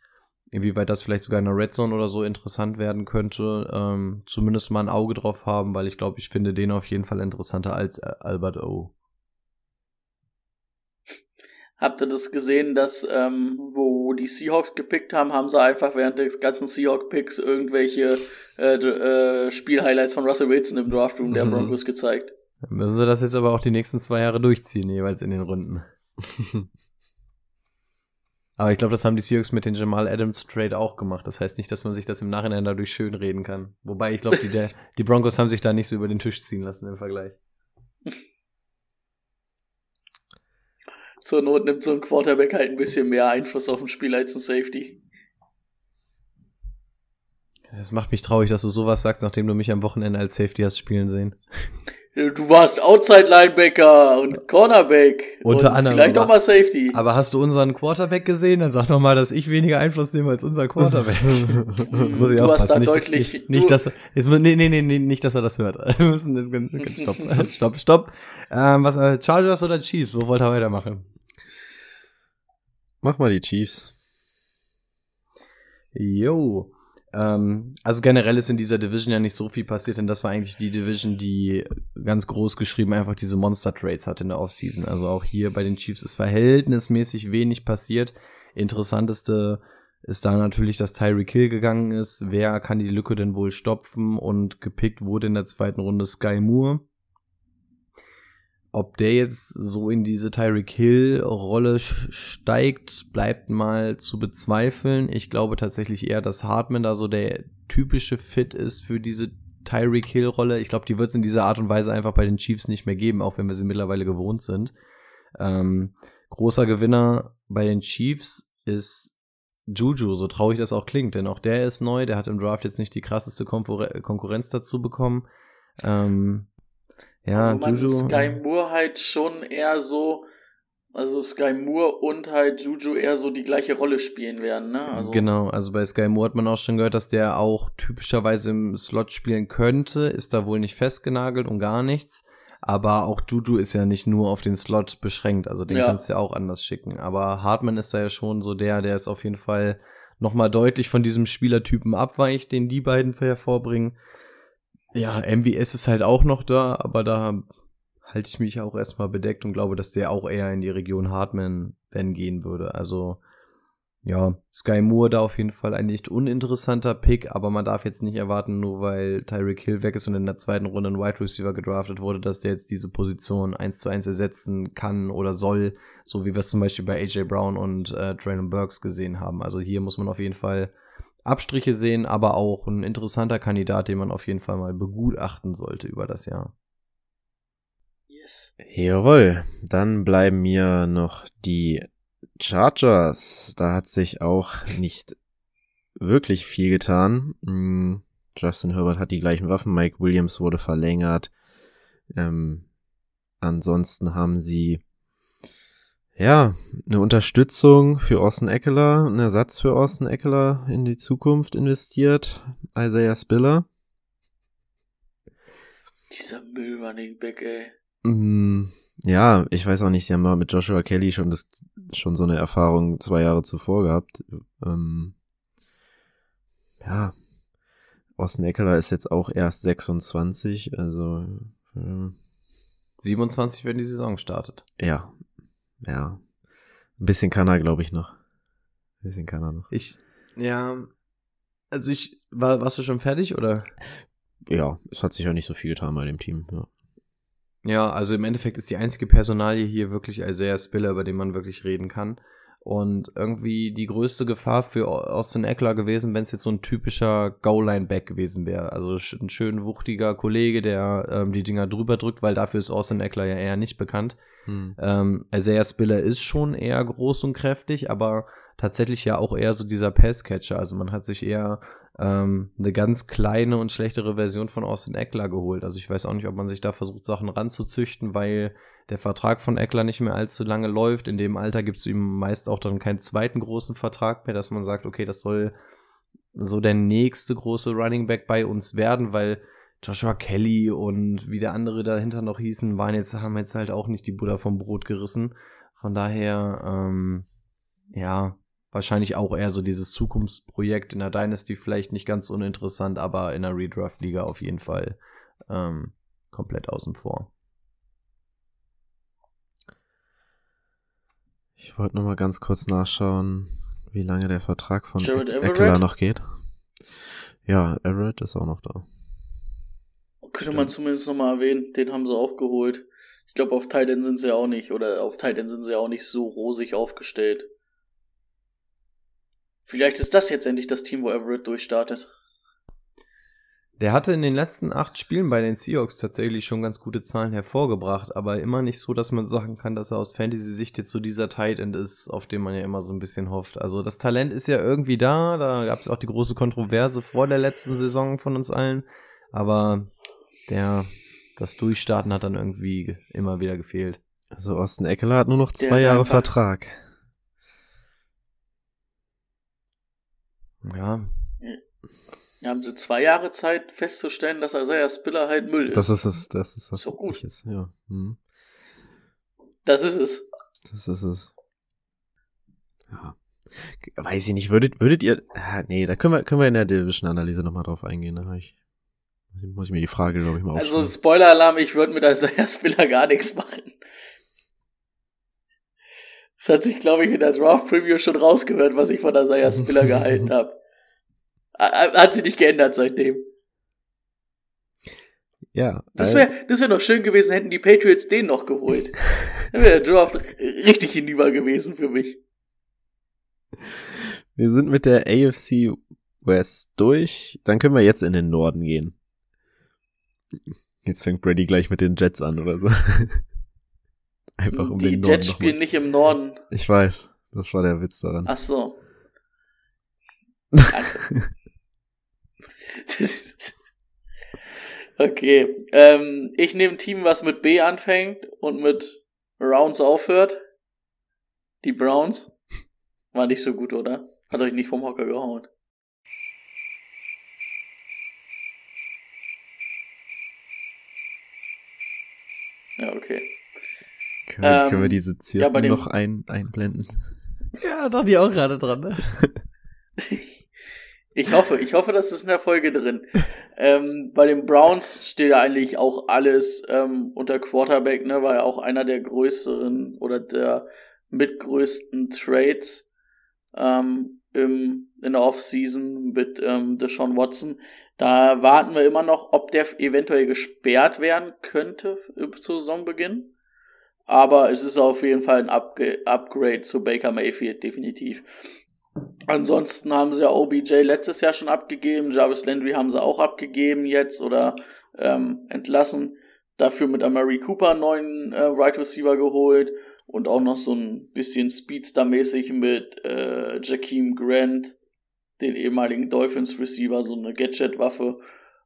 inwieweit das vielleicht sogar in der Red Zone oder so interessant werden könnte, ähm, zumindest mal ein Auge drauf haben, weil ich glaube, ich finde den auf jeden Fall interessanter als Albert O. Habt ihr das gesehen, dass ähm, wo die Seahawks gepickt haben, haben sie einfach während des ganzen Seahawk-Picks irgendwelche äh, äh, Spielhighlights von Russell Wilson im Draftroom der mhm. Broncos gezeigt. Dann müssen sie das jetzt aber auch die nächsten zwei Jahre durchziehen, jeweils in den Runden. *laughs* Aber ich glaube, das haben die Seahawks mit den Jamal Adams Trade auch gemacht. Das heißt nicht, dass man sich das im Nachhinein dadurch schön reden kann. Wobei ich glaube, die, *laughs* die Broncos haben sich da nicht so über den Tisch ziehen lassen im Vergleich. *laughs* Zur Not nimmt so ein Quarterback halt ein bisschen mehr Einfluss auf ein Spiel als ein Safety. Das macht mich traurig, dass du sowas sagst, nachdem du mich am Wochenende als Safety hast spielen sehen. Du warst Outside Linebacker und Cornerback. Unter und anderem. Vielleicht auch mal Safety. Aber hast du unseren Quarterback gesehen? Dann sag doch mal, dass ich weniger Einfluss nehme als unser Quarterback. *laughs* Muss ich du hast da nicht, deutlich. Nicht, nicht dass, jetzt, nee, nee, nee, nee, nicht, dass er das hört. *laughs* stopp, *laughs* stopp, stopp. Ähm, was, äh, Chargers oder Chiefs? Wo wollt ihr weitermachen? Mach mal die Chiefs. Jo. Ähm, also generell ist in dieser Division ja nicht so viel passiert, denn das war eigentlich die Division, die ganz groß geschrieben einfach diese Monster Trades hat in der Offseason. Also auch hier bei den Chiefs ist verhältnismäßig wenig passiert. Interessanteste ist da natürlich, dass Tyreek Hill gegangen ist. Wer kann die Lücke denn wohl stopfen? Und gepickt wurde in der zweiten Runde Sky Moore. Ob der jetzt so in diese Tyreek Hill-Rolle steigt, bleibt mal zu bezweifeln. Ich glaube tatsächlich eher, dass Hartman da so der typische Fit ist für diese Tyreek Hill-Rolle. Ich glaube, die wird es in dieser Art und Weise einfach bei den Chiefs nicht mehr geben, auch wenn wir sie mittlerweile gewohnt sind. Ähm, großer Gewinner bei den Chiefs ist Juju, so traurig das auch klingt, denn auch der ist neu, der hat im Draft jetzt nicht die krasseste Konkurrenz dazu bekommen. Ähm, ja, Wo man Juju. Sky Moore halt schon eher so, also Sky Moore und halt Juju eher so die gleiche Rolle spielen werden, ne? Also, Genau, also bei Sky Moore hat man auch schon gehört, dass der auch typischerweise im Slot spielen könnte, ist da wohl nicht festgenagelt und gar nichts. Aber auch Juju ist ja nicht nur auf den Slot beschränkt, also den Ja. kannst du ja auch anders schicken. Aber Hartman ist da ja schon so der, der es auf jeden Fall nochmal deutlich von diesem Spielertypen abweicht, den die beiden hervorbringen. Ja, MVS ist halt auch noch da, aber da halte ich mich auch erstmal bedeckt und glaube, dass der auch eher in die Region Hartman wenn gehen würde. Also ja, Sky Moore da auf jeden Fall ein nicht uninteressanter Pick, aber man darf jetzt nicht erwarten, nur weil Tyreek Hill weg ist und in der zweiten Runde ein Wide Receiver gedraftet wurde, dass der jetzt diese Position eins zu eins ersetzen kann oder soll, so wie wir es zum Beispiel bei AJ Brown und äh, Traylon Burks gesehen haben. Also hier muss man auf jeden Fall Abstriche sehen, aber auch ein interessanter Kandidat, den man auf jeden Fall mal begutachten sollte über das Jahr. yes. Jawohl, dann bleiben mir noch die Chargers. Da hat sich auch nicht wirklich viel getan. Hm, Justin Herbert hat die gleichen Waffen, Mike Williams wurde verlängert. Ähm, ansonsten haben sie ja eine Unterstützung für Austin Eckler, einen Ersatz für Austin Eckler in die Zukunft investiert. Isaiah Spiller. Dieser Müll-Running Back, ey. Mm, Ja, ich weiß auch nicht, sie haben mal mit Joshua Kelly schon das schon so eine Erfahrung zwei Jahre zuvor gehabt. Ähm, ja, Austin Eckler ist jetzt auch erst 26, also äh, 27, wenn die Saison startet. ja, ja, ein bisschen kann er, glaube ich, noch. Ein bisschen kann er noch. Ich, ja, also ich, war, warst du schon fertig oder? Ja, es hat sich ja nicht so viel getan bei dem Team. Ja. Ja, also im Endeffekt ist die einzige Personalie hier wirklich Isaiah Spiller, über den man wirklich reden kann. Und irgendwie die größte Gefahr für Austin Eckler gewesen, wenn es jetzt so ein typischer Goal-Line-Back gewesen wäre. Also ein schön wuchtiger Kollege, der ähm, die Dinger drüber drückt, weil dafür ist Austin Eckler ja eher nicht bekannt. Hm. Ähm, Isaiah Spiller ist schon eher groß und kräftig, aber tatsächlich ja auch eher so dieser Passcatcher. Also man hat sich eher ähm, eine ganz kleine und schlechtere Version von Austin Eckler geholt. Also ich weiß auch nicht, ob man sich da versucht, Sachen ranzuzüchten, weil der Vertrag von Eckler nicht mehr allzu lange läuft. In dem Alter gibt es ihm meist auch dann keinen zweiten großen Vertrag mehr, dass man sagt, okay, das soll so der nächste große Running Back bei uns werden, weil Joshua Kelly und wie der andere dahinter noch hießen, waren jetzt, haben jetzt halt auch nicht die Butter vom Brot gerissen. Von daher, ähm, ja, wahrscheinlich auch eher so dieses Zukunftsprojekt in der Dynasty vielleicht nicht ganz uninteressant, aber in der Redraft-Liga auf jeden Fall ähm, komplett außen vor. Ich wollte noch mal ganz kurz nachschauen, wie lange der Vertrag von Jared? Eckler noch geht. Ja, Everett ist auch noch da. Könnte man zumindest nochmal erwähnen, den haben sie auch geholt. Ich glaube, auf Titan sind sie ja auch nicht, oder auf Titan sind sie ja auch nicht so rosig aufgestellt. Vielleicht ist das jetzt endlich das Team, wo Everett durchstartet. Der hatte in den letzten acht Spielen bei den Seahawks tatsächlich schon ganz gute Zahlen hervorgebracht, aber immer nicht so, dass man sagen kann, dass er aus Fantasy-Sicht jetzt so dieser Tight End ist, auf den man ja immer so ein bisschen hofft. Also das Talent ist ja irgendwie da, da gab es auch die große Kontroverse vor der letzten Saison von uns allen, aber der, das Durchstarten hat dann irgendwie immer wieder gefehlt. Also Austin Eckler hat nur noch Der zwei hat Jahre Vertrag. Ja, Ja, haben sie zwei Jahre Zeit festzustellen, dass Isaiah Spiller halt Müll ist. Das ist es, das ist das. Ist doch gut. Ist, ja. Hm. das ist es. Das ist es. Ja. Weiß ich nicht, würdet, würdet ihr, ah, nee, da können wir, können wir in der Division-Analyse nochmal drauf eingehen, da hab ich, muss ich mir die Frage, glaube ich, mal Also aufschreiben. Spoiler-Alarm, ich würde mit Isaiah Spiller gar nichts machen. Das hat sich, glaube ich, in der Draft-Preview schon rausgehört, was ich von Isaiah Spiller *laughs* gehalten habe. Hat sich nicht geändert seitdem. Ja. Das äh, wäre das wär doch schön gewesen, hätten die Patriots den noch geholt. *laughs* Dann wäre der Draft richtig hinüber gewesen für mich. wir sind mit der AFC West durch. Dann können wir jetzt in den Norden gehen. Jetzt fängt Brady gleich mit den Jets an oder so. *laughs* Einfach um die den Norden Jets noch spielen nicht im Norden. Ich weiß. Das war der Witz daran. Ach so. *laughs* *laughs* Okay. Ähm, ich nehme ein Team, was mit B anfängt und mit Rounds aufhört. Die Browns. War nicht so gut, oder? Hat euch nicht vom Hocker gehauen. Ja, okay. Können, wir, Ähm, können wir diese Zirpen ja, noch ein, einblenden? Ja, dachte ich auch gerade dran. Ne? *laughs* Ich hoffe, ich hoffe, das ist in der Folge drin. Ähm, bei den Browns steht ja eigentlich auch alles ähm, unter Quarterback, ne? War ja auch einer der größeren oder der mitgrößten Trades ähm, im, in der Offseason mit ähm, Deshaun Watson. Da warten wir immer noch, ob der eventuell gesperrt werden könnte zu Saisonbeginn. Aber es ist auf jeden Fall ein Upgrade zu Baker Mayfield, definitiv. Ansonsten haben sie ja OBJ letztes Jahr schon abgegeben, Jarvis Landry haben sie auch abgegeben jetzt oder ähm, entlassen. Dafür mit Amari Cooper einen neuen äh, Right Receiver geholt und auch noch so ein bisschen Speedster-mäßig mit äh, Jakeem Grant, den ehemaligen Dolphins Receiver, so eine Gadget-Waffe.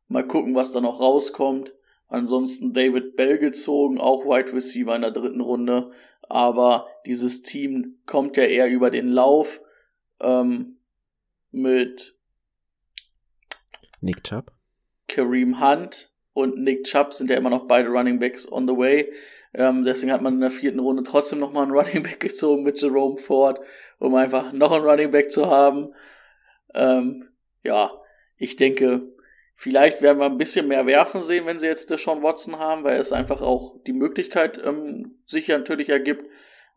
Mal gucken, was da noch rauskommt. Ansonsten David Bell gezogen, auch Wide Receiver in der dritten Runde. Aber dieses Team kommt ja eher über den Lauf ähm, mit Nick Chubb? Kareem Hunt und Nick Chubb sind ja immer noch beide Running Backs on the way. Ähm, deswegen hat man in der vierten Runde trotzdem nochmal einen *laughs* Running Back gezogen mit Jerome Ford, um einfach noch einen Running Back zu haben. Ähm, ja, ich denke, vielleicht werden wir ein bisschen mehr werfen sehen, wenn sie jetzt Deshaun Watson haben, weil es einfach auch die Möglichkeit ähm, sich ja natürlich ergibt.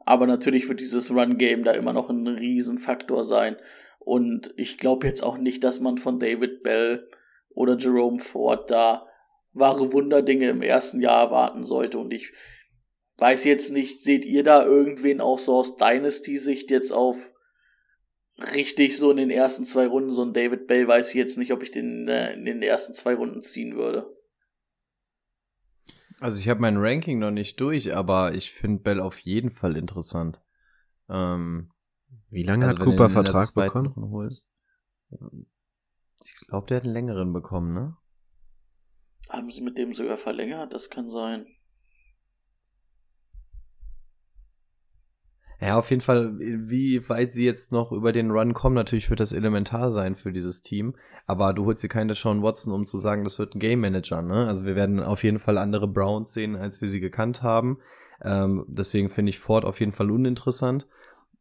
Aber natürlich wird dieses Run-Game da immer noch ein Riesenfaktor sein. Und ich glaube jetzt auch nicht, dass man von David Bell oder Jerome Ford da wahre Wunderdinge im ersten Jahr erwarten sollte. Und ich weiß jetzt nicht, seht ihr da irgendwen auch so aus Dynasty-Sicht jetzt auf richtig so in den ersten zwei Runden, so ein David Bell weiß ich jetzt nicht, ob ich den äh, in den ersten zwei Runden ziehen würde. Also ich habe mein Ranking noch nicht durch, aber ich finde Bell auf jeden Fall interessant. Ähm, Wie lange also hat Cooper Vertrag bekommen? Holst. Ich glaube, der hat einen längeren bekommen, ne? Haben sie mit dem sogar verlängert? Das kann sein. Ja, auf jeden Fall, wie weit sie jetzt noch über den Run kommen, natürlich wird das elementar sein für dieses Team. Aber du holst dir keine Sean Watson, um zu sagen, das wird ein Game Manager, ne? Also wir werden auf jeden Fall andere Browns sehen, als wir sie gekannt haben. Ähm, deswegen finde ich Ford auf jeden Fall uninteressant.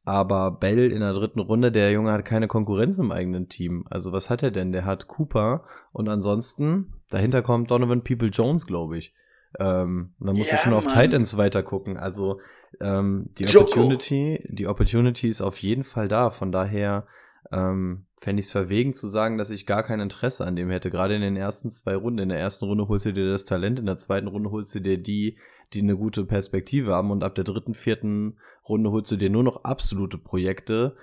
Aber Bell in der dritten Runde, der Junge hat keine Konkurrenz im eigenen Team. Also was hat er denn? Der hat Cooper und ansonsten, dahinter kommt Donovan People Jones, glaube ich. Ähm, und dann musst Ja, du schon auf Mann. Titans weiter gucken. Also ähm, die Joko. Opportunity, die Opportunity ist auf jeden Fall da. Von daher ähm, fände ich es verwegen zu sagen, dass ich gar kein Interesse an dem hätte. Gerade in den ersten zwei Runden. In der ersten Runde holst du dir das Talent, in der zweiten Runde holst du dir die, die eine gute Perspektive haben und ab der dritten, vierten Runde holst du dir nur noch absolute Projekte,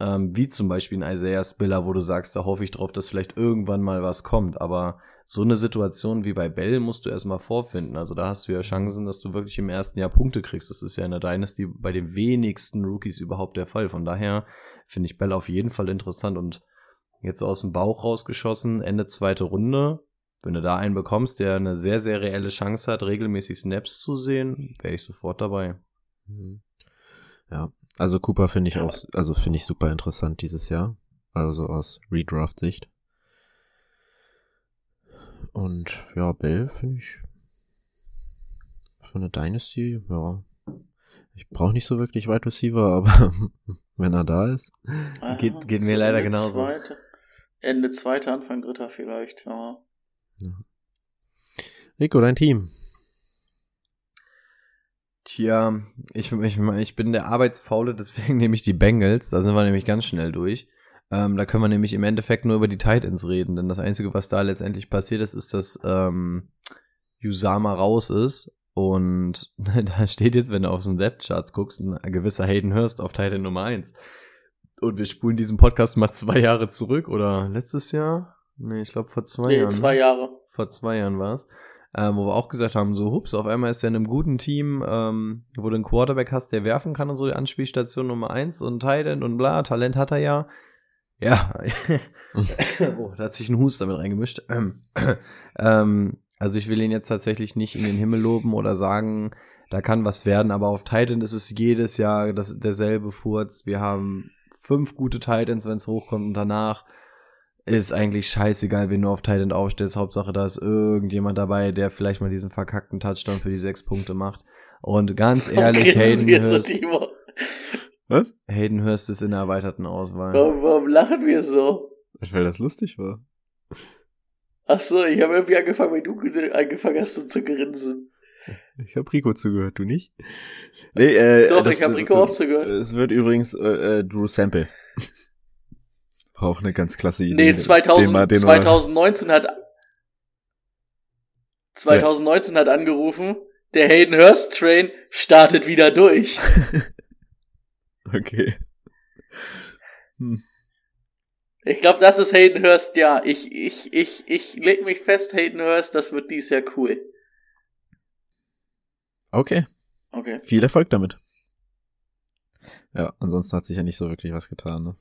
ähm, wie zum Beispiel ein Isaiah Spiller, wo du sagst, da hoffe ich drauf, dass vielleicht irgendwann mal was kommt. Aber so eine Situation wie bei Bell musst du erstmal vorfinden. Also da hast du ja Chancen, dass du wirklich im ersten Jahr Punkte kriegst. Das ist ja in der Dynasty bei den wenigsten Rookies überhaupt der Fall. Von daher finde ich Bell auf jeden Fall interessant und jetzt aus dem Bauch rausgeschossen, Ende zweite Runde. Wenn du da einen bekommst, der eine sehr, sehr reelle Chance hat, regelmäßig Snaps zu sehen, wäre ich sofort dabei. Mhm. Ja, also Cooper finde ich auch, also finde ich super interessant dieses Jahr. Also aus Redraft-Sicht. Und ja, Bell finde ich für eine Dynasty, ja. Ich brauche nicht so wirklich Wide Receiver, *laughs* aber wenn er da ist. Geht- geht mir leider Ende genauso. Zweite, Ende zweiter, Anfang dritter vielleicht, ja. Nico, dein Team. Tja, ich, ich, ich bin der Arbeitsfaule, *laughs* deswegen nehme ich die Bengals. Da sind wir nämlich ganz schnell durch. Ähm, da können wir nämlich im Endeffekt nur über die Titans reden, denn das Einzige, was da letztendlich passiert ist, ist, dass ähm, Usama raus ist. Und *laughs* da steht jetzt, wenn du auf den Depth-Charts guckst, ein gewisser Hayden Hurst auf Teil Nummer 1. Und wir spulen diesen Podcast mal *laughs* zwei Jahre zurück oder letztes Jahr? Nee, ich glaube vor zwei Nee, Jahren. zwei ne? Jahre. Vor zwei Jahren war es. Ähm, wo wir auch gesagt haben, so hups, auf einmal ist er in einem guten Team, ähm, wo du einen Quarterback hast, der werfen kann und so, die Anspielstation Nummer eins und Titan und bla, Talent hat er ja. Ja, *laughs* oh, da hat sich ein Huster mit reingemischt. *clears throat* Ähm, also ich will ihn jetzt tatsächlich nicht in den Himmel loben oder sagen, da kann was werden, aber auf Titan ist es jedes Jahr das, derselbe Furz. Wir haben fünf gute Titans, wenn es hochkommt und danach ist eigentlich scheißegal, wen du auf Titan aufstellst. Hauptsache, da ist irgendjemand dabei, der vielleicht mal diesen verkackten Touchdown für die sechs Punkte macht. Und ganz *laughs* ehrlich, Hayden Hurst? Was? Hayden Hurst ist in der erweiterten Auswahl. Warum, warum lachen wir so? Weil das lustig war. Ach so, ich habe irgendwie angefangen, weil du angefangen hast so zu grinsen. Ich hab Rico zugehört, du nicht? Nee, äh, Doch, das- ich hab Rico auch zugehört. Es wird übrigens äh, äh, Drew Sample. Auch eine ganz klasse Idee. Nee, 2000, Den den 2019 hat 2019 hat angerufen, der Hayden Hurst Train startet wieder durch. *laughs* Okay. Hm. Ich glaube, das ist Hayden Hurst, ja. Ich, ich, ich, ich leg mich fest, Hayden Hurst, das wird dies Jahr cool. Okay, Okay. viel Erfolg damit. Ja, ansonsten hat sich ja nicht so wirklich was getan, ne?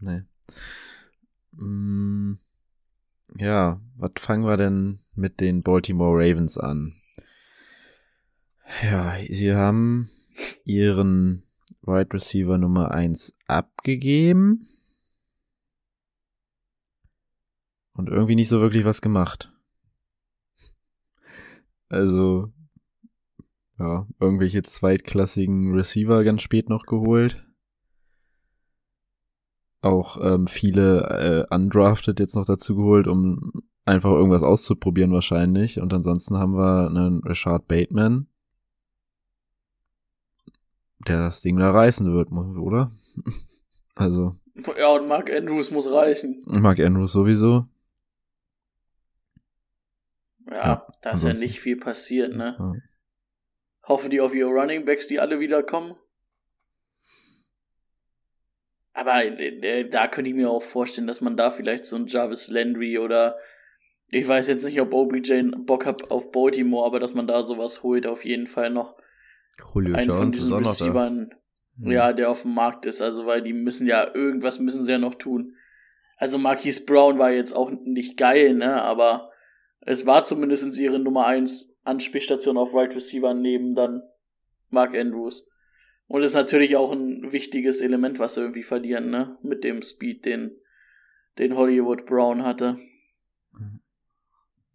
Nee. Mm, ja, was fangen wir denn mit den Baltimore Ravens an? Ja, sie haben ihren Wide Receiver Nummer 1 abgegeben und irgendwie nicht so wirklich was gemacht. Also, ja, irgendwelche zweitklassigen Receiver ganz spät noch geholt. Auch ähm, viele äh, undrafted jetzt noch dazu geholt, um einfach irgendwas auszuprobieren wahrscheinlich. Und ansonsten haben wir einen Richard Bateman, der das Ding da reißen wird, oder? *laughs* Also, Ja, und Mark Andrews muss reichen. Mark Andrews sowieso. Ja, Ja, da ist ja nicht viel passiert, ne? Ja. Hoffe die auf ihre Running Backs, die alle wiederkommen. Aber äh, da könnte ich mir auch vorstellen, dass man da vielleicht so ein Jarvis Landry oder ich weiß jetzt nicht, ob OBJ Bock hat auf Baltimore, aber dass man da sowas holt, auf jeden Fall noch Julio einen von Jones ist diesen. Receivern, ja, der auf dem Markt ist, also weil die müssen ja, irgendwas müssen sie ja noch tun. Also Marquise Brown war jetzt auch nicht geil, ne, aber es war zumindest ihre Nummer 1 Anspielstation auf Right Receiver neben dann Mark Andrews. Und ist natürlich auch ein wichtiges Element, was sie irgendwie verlieren, ne, mit dem Speed, den, den Hollywood Brown hatte.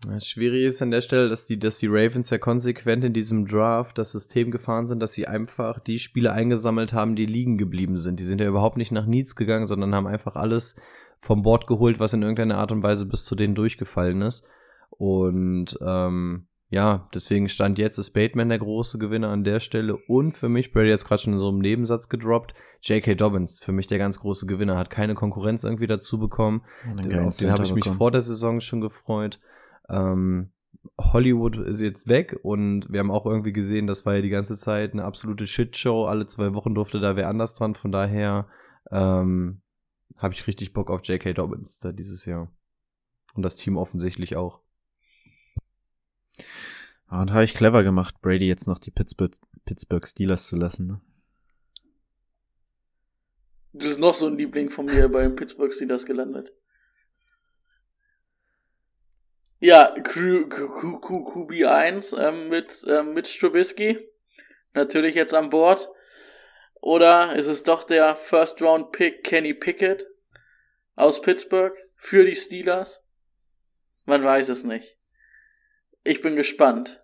Das Schwierige ist an der Stelle, dass die, dass die Ravens ja konsequent in diesem Draft das System gefahren sind, dass sie einfach die Spiele eingesammelt haben, die liegen geblieben sind. Die sind ja überhaupt nicht nach Needs gegangen, sondern haben einfach alles vom Board geholt, was in irgendeiner Art und Weise bis zu denen durchgefallen ist. Und ähm, ja, deswegen stand jetzt ist Bateman der große Gewinner an der Stelle und für mich, Brady hat es gerade schon in so einem Nebensatz gedroppt, J.K. Dobbins, für mich der ganz große Gewinner, hat keine Konkurrenz irgendwie dazu bekommen. Den, auf den habe ich mich vor der Saison schon gefreut. Ähm, Hollywood ist jetzt weg und wir haben auch irgendwie gesehen, das war ja die ganze Zeit eine absolute Shitshow. Alle zwei Wochen durfte da wer anders dran. Von daher ähm, habe ich richtig Bock auf J.K. Dobbins da dieses Jahr. Und das Team offensichtlich auch. Ah, Und habe ich clever gemacht, Brady jetzt noch die Pittsburgh, Pittsburgh Steelers zu lassen. Ne? Das ist noch so ein Liebling von mir beim Pittsburgh Steelers gelandet. Ja, Q- Q- Q- QB1 ähm, mit, ähm, mit Strubisky. Natürlich jetzt an Bord. Oder ist es doch der First Round Pick Kenny Pickett aus Pittsburgh für die Steelers? Man weiß es nicht. Ich bin gespannt.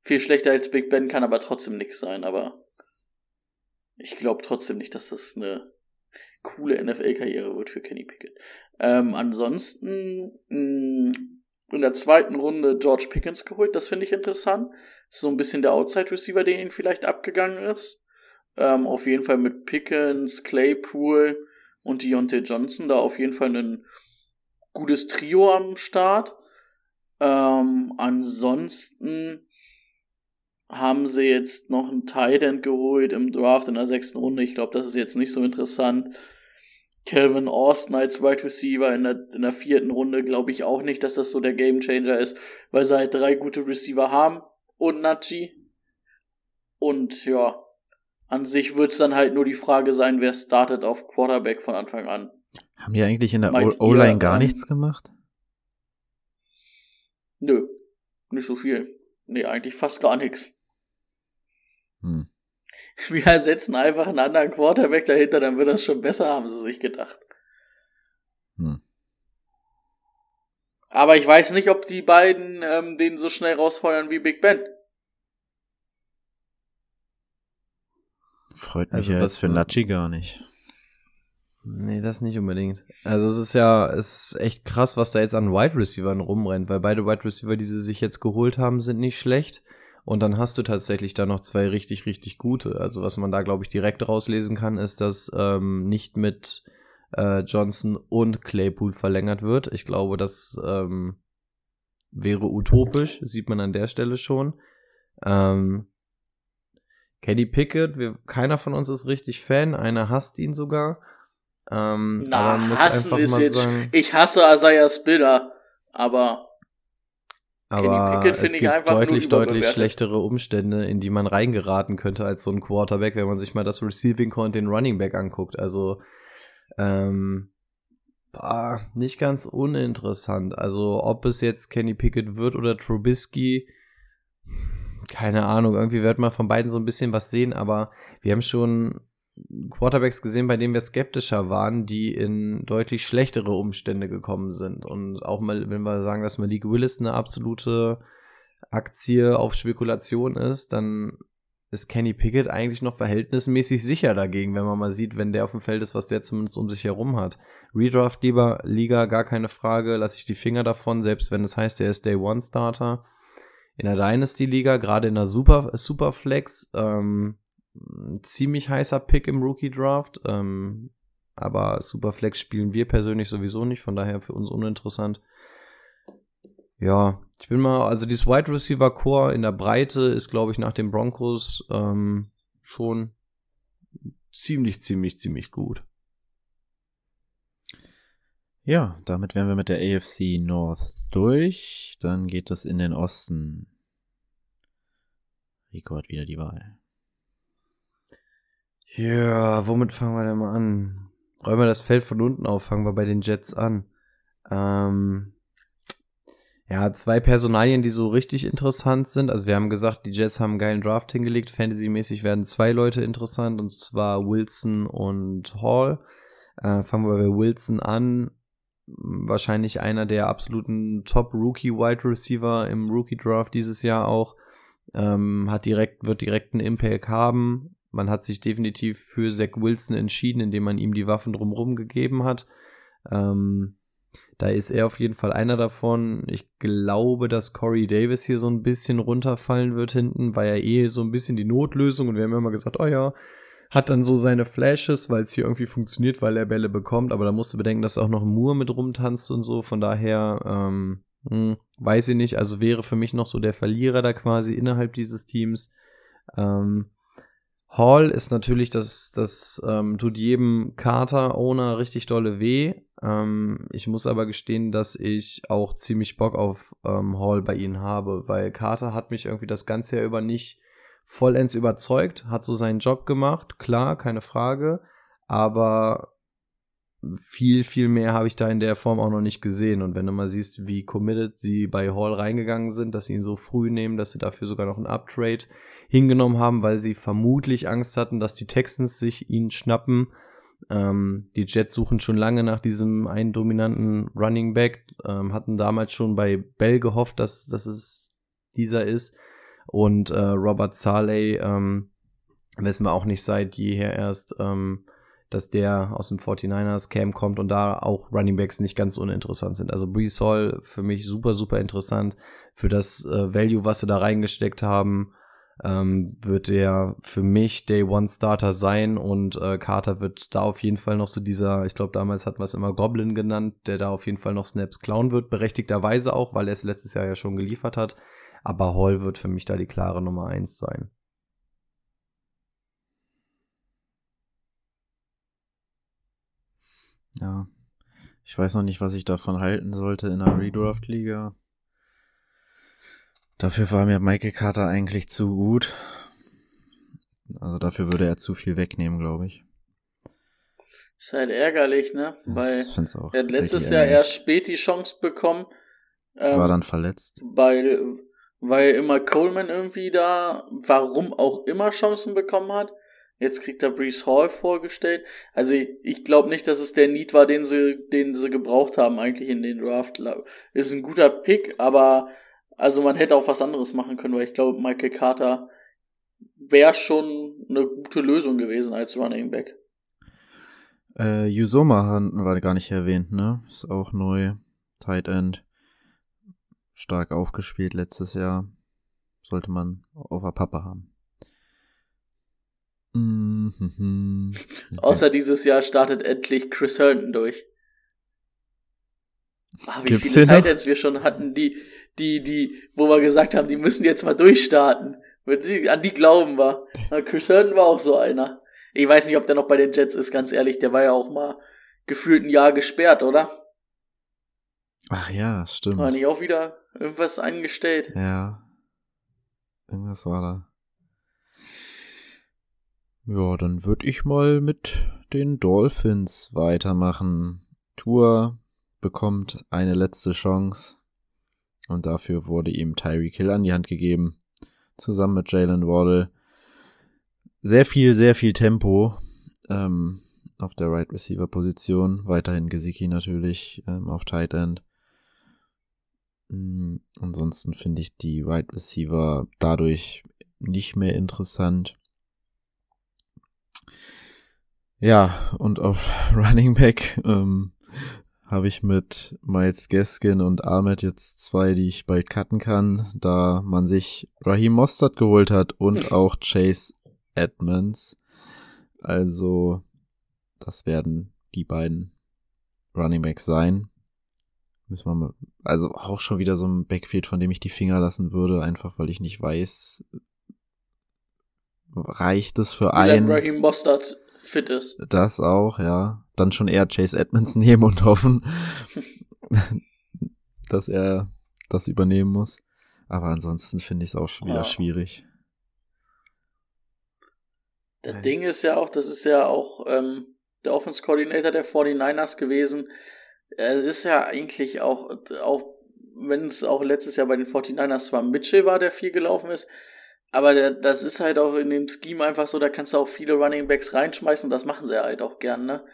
Viel schlechter als Big Ben kann aber trotzdem nichts sein, aber ich glaube trotzdem nicht, dass das eine coole NFL-Karriere wird für Kenny Pickett. Ähm, ansonsten mh, in der zweiten Runde George Pickens geholt, das finde ich interessant. Ist so ein bisschen der Outside-Receiver, der ihnen vielleicht abgegangen ist. Ähm, auf jeden Fall mit Pickens, Claypool und Deontay Johnson da auf jeden Fall ein gutes Trio am Start. Ähm, ansonsten haben sie jetzt noch einen Tight geholt im Draft in der sechsten Runde. Ich glaube, das ist jetzt nicht so interessant. Calvin Austin als Wide Receiver in der, in der vierten Runde glaube ich auch nicht, dass das so der Game Changer ist, weil sie halt drei gute Receiver haben und Nachi. Und ja, an sich wird es dann halt nur die Frage sein, wer startet auf Quarterback von Anfang an. Haben die eigentlich in der O-Line gar ähm, nichts gemacht? Nö, nicht so viel. Nee, eigentlich fast gar nichts. Hm. *laughs* Wir ersetzen einfach einen anderen Quarterback dahinter, dann wird das schon besser, haben sie sich gedacht. Hm. Aber ich weiß nicht, ob die beiden ähm, den so schnell rausfeuern wie Big Ben. Freut mich also ja jetzt für Nachi gar nicht. Nee, das nicht unbedingt. Also es ist ja, es ist echt krass, was da jetzt an Wide Receivern rumrennt, weil beide Wide Receiver, die sie sich jetzt geholt haben, sind nicht schlecht. Und dann hast du tatsächlich da noch zwei richtig, richtig gute. Also was man da, glaube ich, direkt rauslesen kann, ist, dass ähm, nicht mit äh, Johnson und Claypool verlängert wird. Ich glaube, das ähm, wäre utopisch, sieht man an der Stelle schon. Ähm, Kenny Pickett, wir, keiner von uns ist richtig Fan, einer hasst ihn sogar. Ähm, Na, hassen mal jetzt, sagen, ich hasse Isaiah Spiller, aber aber Pickett es gibt deutlich, deutlich schlechtere Umstände, in die man reingeraten könnte als so ein Quarterback, wenn man sich mal das Receiving Core und den Running Back anguckt. Also ähm, bah, nicht ganz uninteressant. Also ob es jetzt Kenny Pickett wird oder Trubisky, keine Ahnung. Irgendwie wird man von beiden so ein bisschen was sehen, aber wir haben schon Quarterbacks gesehen, bei denen wir skeptischer waren, die in deutlich schlechtere Umstände gekommen sind. Und auch mal, wenn wir sagen, dass Malik Willis eine absolute Aktie auf Spekulation ist, dann ist Kenny Pickett eigentlich noch verhältnismäßig sicher dagegen, wenn man mal sieht, wenn der auf dem Feld ist, was der zumindest um sich herum hat. Redraft lieber Liga, gar keine Frage, lasse ich die Finger davon, selbst wenn es heißt, er ist Day One Starter. In der Dynasty Liga, gerade in der Super, Superflex, ähm, ziemlich heißer Pick im Rookie Draft. Ähm, aber Superflex spielen wir persönlich sowieso nicht, von daher für uns uninteressant. Ja, ich bin mal, also dieses Wide Receiver Core in der Breite ist, glaube ich, nach den Broncos ähm, schon ziemlich, ziemlich, ziemlich gut. Ja, damit wären wir mit der AFC North durch. Dann geht es in den Osten. Rico hat wieder die Wahl. Ja, womit fangen wir denn mal an? Räumen wir das Feld von unten auf, fangen wir bei den Jets an. Ähm, ja, zwei Personalien, die so richtig interessant sind. Also wir haben gesagt, die Jets haben einen geilen Draft hingelegt. Fantasy-mäßig werden zwei Leute interessant, und zwar Wilson und Hall. Äh, fangen wir bei Wilson an. Wahrscheinlich einer der absoluten Top-Rookie-Wide-Receiver im Rookie-Draft dieses Jahr auch. Ähm, hat direkt, wird direkt einen Impact haben man hat sich definitiv für Zach Wilson entschieden, indem man ihm die Waffen drumherum gegeben hat. Ähm, da ist er auf jeden Fall einer davon. Ich glaube, dass Corey Davis hier so ein bisschen runterfallen wird hinten, weil er eh so ein bisschen die Notlösung und wir haben immer gesagt, oh ja, hat dann so seine Flashes, weil es hier irgendwie funktioniert, weil er Bälle bekommt, aber da musst du bedenken, dass auch noch Moore mit rumtanzt und so, von daher, ähm, hm, weiß ich nicht, also wäre für mich noch so der Verlierer da quasi innerhalb dieses Teams. Ähm, Hall ist natürlich, das, das ähm, tut jedem Carter-Owner richtig dolle weh. Ähm, ich muss aber gestehen, dass ich auch ziemlich Bock auf ähm, Hall bei ihnen habe, weil Carter hat mich irgendwie das ganze Jahr über nicht vollends überzeugt, hat so seinen Job gemacht, klar, keine Frage, aber viel, viel mehr habe ich da in der Form auch noch nicht gesehen. Und wenn du mal siehst, wie committed sie bei Hall reingegangen sind, dass sie ihn so früh nehmen, dass sie dafür sogar noch ein Uptrade hingenommen haben, weil sie vermutlich Angst hatten, dass die Texans sich ihn schnappen. Ähm, die Jets suchen schon lange nach diesem einen dominanten Running Back, ähm, hatten damals schon bei Bell gehofft, dass, dass es dieser ist. Und äh, Robert Saleh ähm, wissen wir auch nicht seit jeher erst, ähm, dass der aus dem 49ers Camp kommt und da auch Running Backs nicht ganz uninteressant sind. Also Brees Hall für mich super, super interessant für das äh, Value, was sie da reingesteckt haben. ähm, wird er für mich Day One Starter sein und äh, Carter wird da auf jeden Fall noch so dieser, ich glaube damals hatten wir es immer Goblin genannt, der da auf jeden Fall noch Snaps klauen wird, berechtigterweise auch, weil er es letztes Jahr ja schon geliefert hat. Aber Hall wird für mich da die klare Nummer eins sein. Ja. Ich weiß noch nicht, was ich davon halten sollte in einer Redraft-Liga. Dafür war mir Michael Carter eigentlich zu gut. Also dafür würde er zu viel wegnehmen, glaube ich. Ist halt ärgerlich, ne? Weil ich find's auch er hat letztes Jahr ärgerlich. erst spät die Chance bekommen. Ähm, War dann verletzt. weil, weil immer Coleman irgendwie da, warum auch immer Chancen bekommen hat. Jetzt kriegt er Brees Hall vorgestellt. Also ich, ich glaube nicht, dass es der Need war, den sie, den sie gebraucht haben eigentlich in den Draft. Ist ein guter Pick, aber also man hätte auch was anderes machen können, weil ich glaube, Michael Carter wäre schon eine gute Lösung gewesen als Running Back. Äh, Yusoma hatten wir gar nicht erwähnt, ne? Ist auch neu. Tight End. Stark aufgespielt letztes Jahr. Sollte man auf der Pappe haben. Mhm. Außer dieses Jahr startet endlich Chris Herndon durch. Ah, wie Gibt's viele noch? Titans wir schon hatten, die, die, die, wo wir gesagt haben, die müssen jetzt mal durchstarten. An die glauben wir. Chris Herndon war auch so einer. Ich weiß nicht, ob der noch bei den Jets ist, ganz ehrlich. Der war ja auch mal gefühlt ein Jahr gesperrt, oder? Ach ja, stimmt. War nicht auch wieder irgendwas eingestellt? Ja. Irgendwas war da. Ja, dann würde ich mal mit den Dolphins weitermachen. Tour bekommt eine letzte Chance und dafür wurde ihm Tyreek Hill an die Hand gegeben, zusammen mit Jalen Waddle. Sehr viel, sehr viel Tempo ähm, auf der Right Receiver Position. Weiterhin Gesicki natürlich ähm, auf Tight End. Mm, Ansonsten finde ich die Wide Receiver dadurch nicht mehr interessant. Ja, und auf *laughs* Running Back ähm, habe ich mit Miles Gaskin und Ahmed jetzt zwei, die ich bald cutten kann, da man sich Raheem Mostert geholt hat und *laughs* auch Chase Edmonds. Also, das werden die beiden Running Backs sein. Müssen wir mal, also auch schon wieder so ein Backfield, von dem ich die Finger lassen würde, einfach weil ich nicht weiß, reicht es für einen. Raheem Mostert fit ist. Das auch, ja. Dann schon eher Chase Edmonds *laughs* nehmen und hoffen, *laughs* dass er das übernehmen muss. Aber ansonsten finde ich es auch schon wieder Ja. schwierig. Das Nein. Ding ist ja auch, das ist ja auch ähm, der Offense Coordinator der 49ers gewesen. Er ist ja eigentlich auch, auch wenn es auch letztes Jahr bei den 49ers zwar Mitchell war, der viel gelaufen ist, aber das ist halt auch in dem Scheme einfach so, da kannst du auch viele Running Backs reinschmeißen und das machen sie halt auch gern, ne?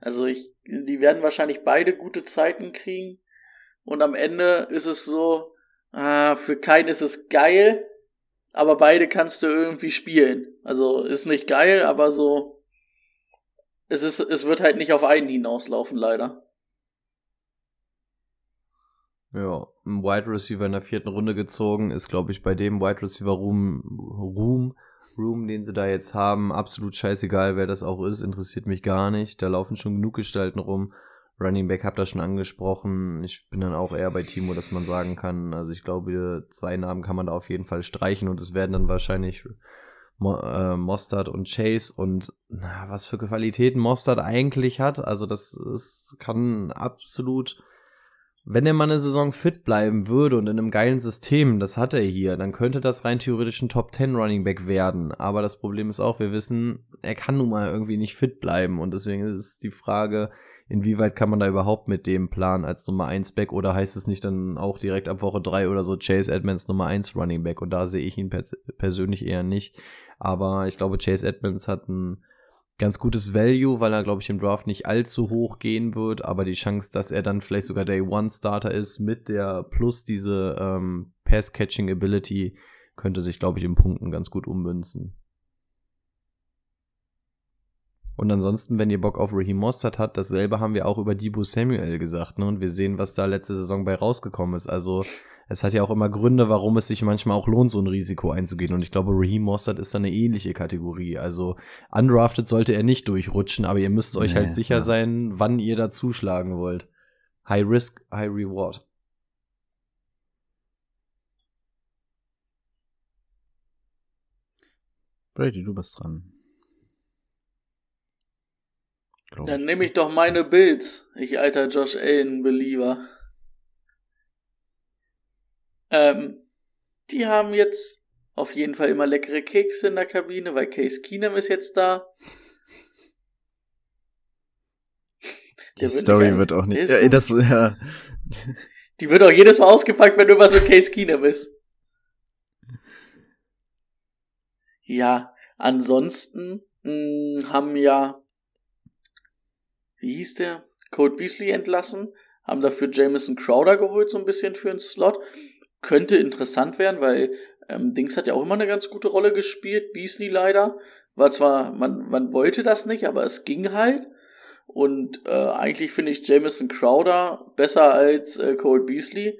Also ich, die werden wahrscheinlich beide gute Zeiten kriegen und am Ende ist es so, ah, für keinen ist es geil, aber beide kannst du irgendwie spielen. Also ist nicht geil, aber so es ist es wird halt nicht auf einen hinauslaufen leider. Ja, ein Wide Receiver in der vierten Runde gezogen, ist, glaube ich, bei dem Wide Receiver Room, Room, Room, den sie da jetzt haben, absolut scheißegal, wer das auch ist, interessiert mich gar nicht. Da laufen schon genug Gestalten rum. Running Back habt ihr schon angesprochen. Ich bin dann auch eher bei Timo, dass man sagen kann, also ich glaube, zwei Namen kann man da auf jeden Fall streichen und es werden dann wahrscheinlich Mo äh, Mostard und Chase und na, was für Qualitäten Mostard eigentlich hat. Also das ist, kann absolut wenn er mal eine Saison fit bleiben würde und in einem geilen System, das hat er hier, dann könnte das rein theoretisch ein Top 10 Running Back werden. Aber das Problem ist auch, wir wissen, er kann nun mal irgendwie nicht fit bleiben. Und deswegen ist die Frage, inwieweit kann man da überhaupt mit dem Plan als Nummer 1 Back oder heißt es nicht dann auch direkt ab Woche 3 oder so Chase Edmonds Nummer 1 Running Back? Und da sehe ich ihn pers persönlich eher nicht. Aber ich glaube, Chase Edmonds hat ein ganz gutes Value, weil er, glaube ich, im Draft nicht allzu hoch gehen wird, aber die Chance, dass er dann vielleicht sogar Day One Starter ist mit der plus diese ähm, Pass-Catching Ability, könnte sich, glaube ich, in Punkten ganz gut ummünzen. Und ansonsten, wenn ihr Bock auf Raheem Mostert hat, dasselbe haben wir auch über Debo Samuel gesagt, ne? Und wir sehen, was da letzte Saison bei rausgekommen ist. Also es hat ja auch immer Gründe, warum es sich manchmal auch lohnt, so ein Risiko einzugehen. Und ich glaube, Raheem Mostert ist da eine ähnliche Kategorie. Also undrafted sollte er nicht durchrutschen, aber ihr müsst euch Nee, halt sicher ja. sein, wann ihr da zuschlagen wollt. High Risk, High Reward. Brady, du bist dran. Glaub Dann nehme ich doch meine Bills, ich alter Josh Allen-Believer. Ähm, die haben jetzt auf jeden Fall immer leckere Kekse in der Kabine, weil Case Keenum ist jetzt da. Die Der wird Story nicht wird auch nicht. Ja, das, ja. Die wird auch jedes Mal ausgepackt, wenn irgendwas mit Case Keenum ist. Ja, ansonsten mh, haben ja, wie hieß der? Cole Beasley entlassen, haben dafür Jameson Crowder geholt, so ein bisschen für einen Slot. Könnte interessant werden, weil ähm, Dings hat ja auch immer eine ganz gute Rolle gespielt, Beasley leider. War zwar, man, man wollte das nicht, aber es ging halt. Und äh, eigentlich finde ich Jameson Crowder besser als äh, Cole Beasley.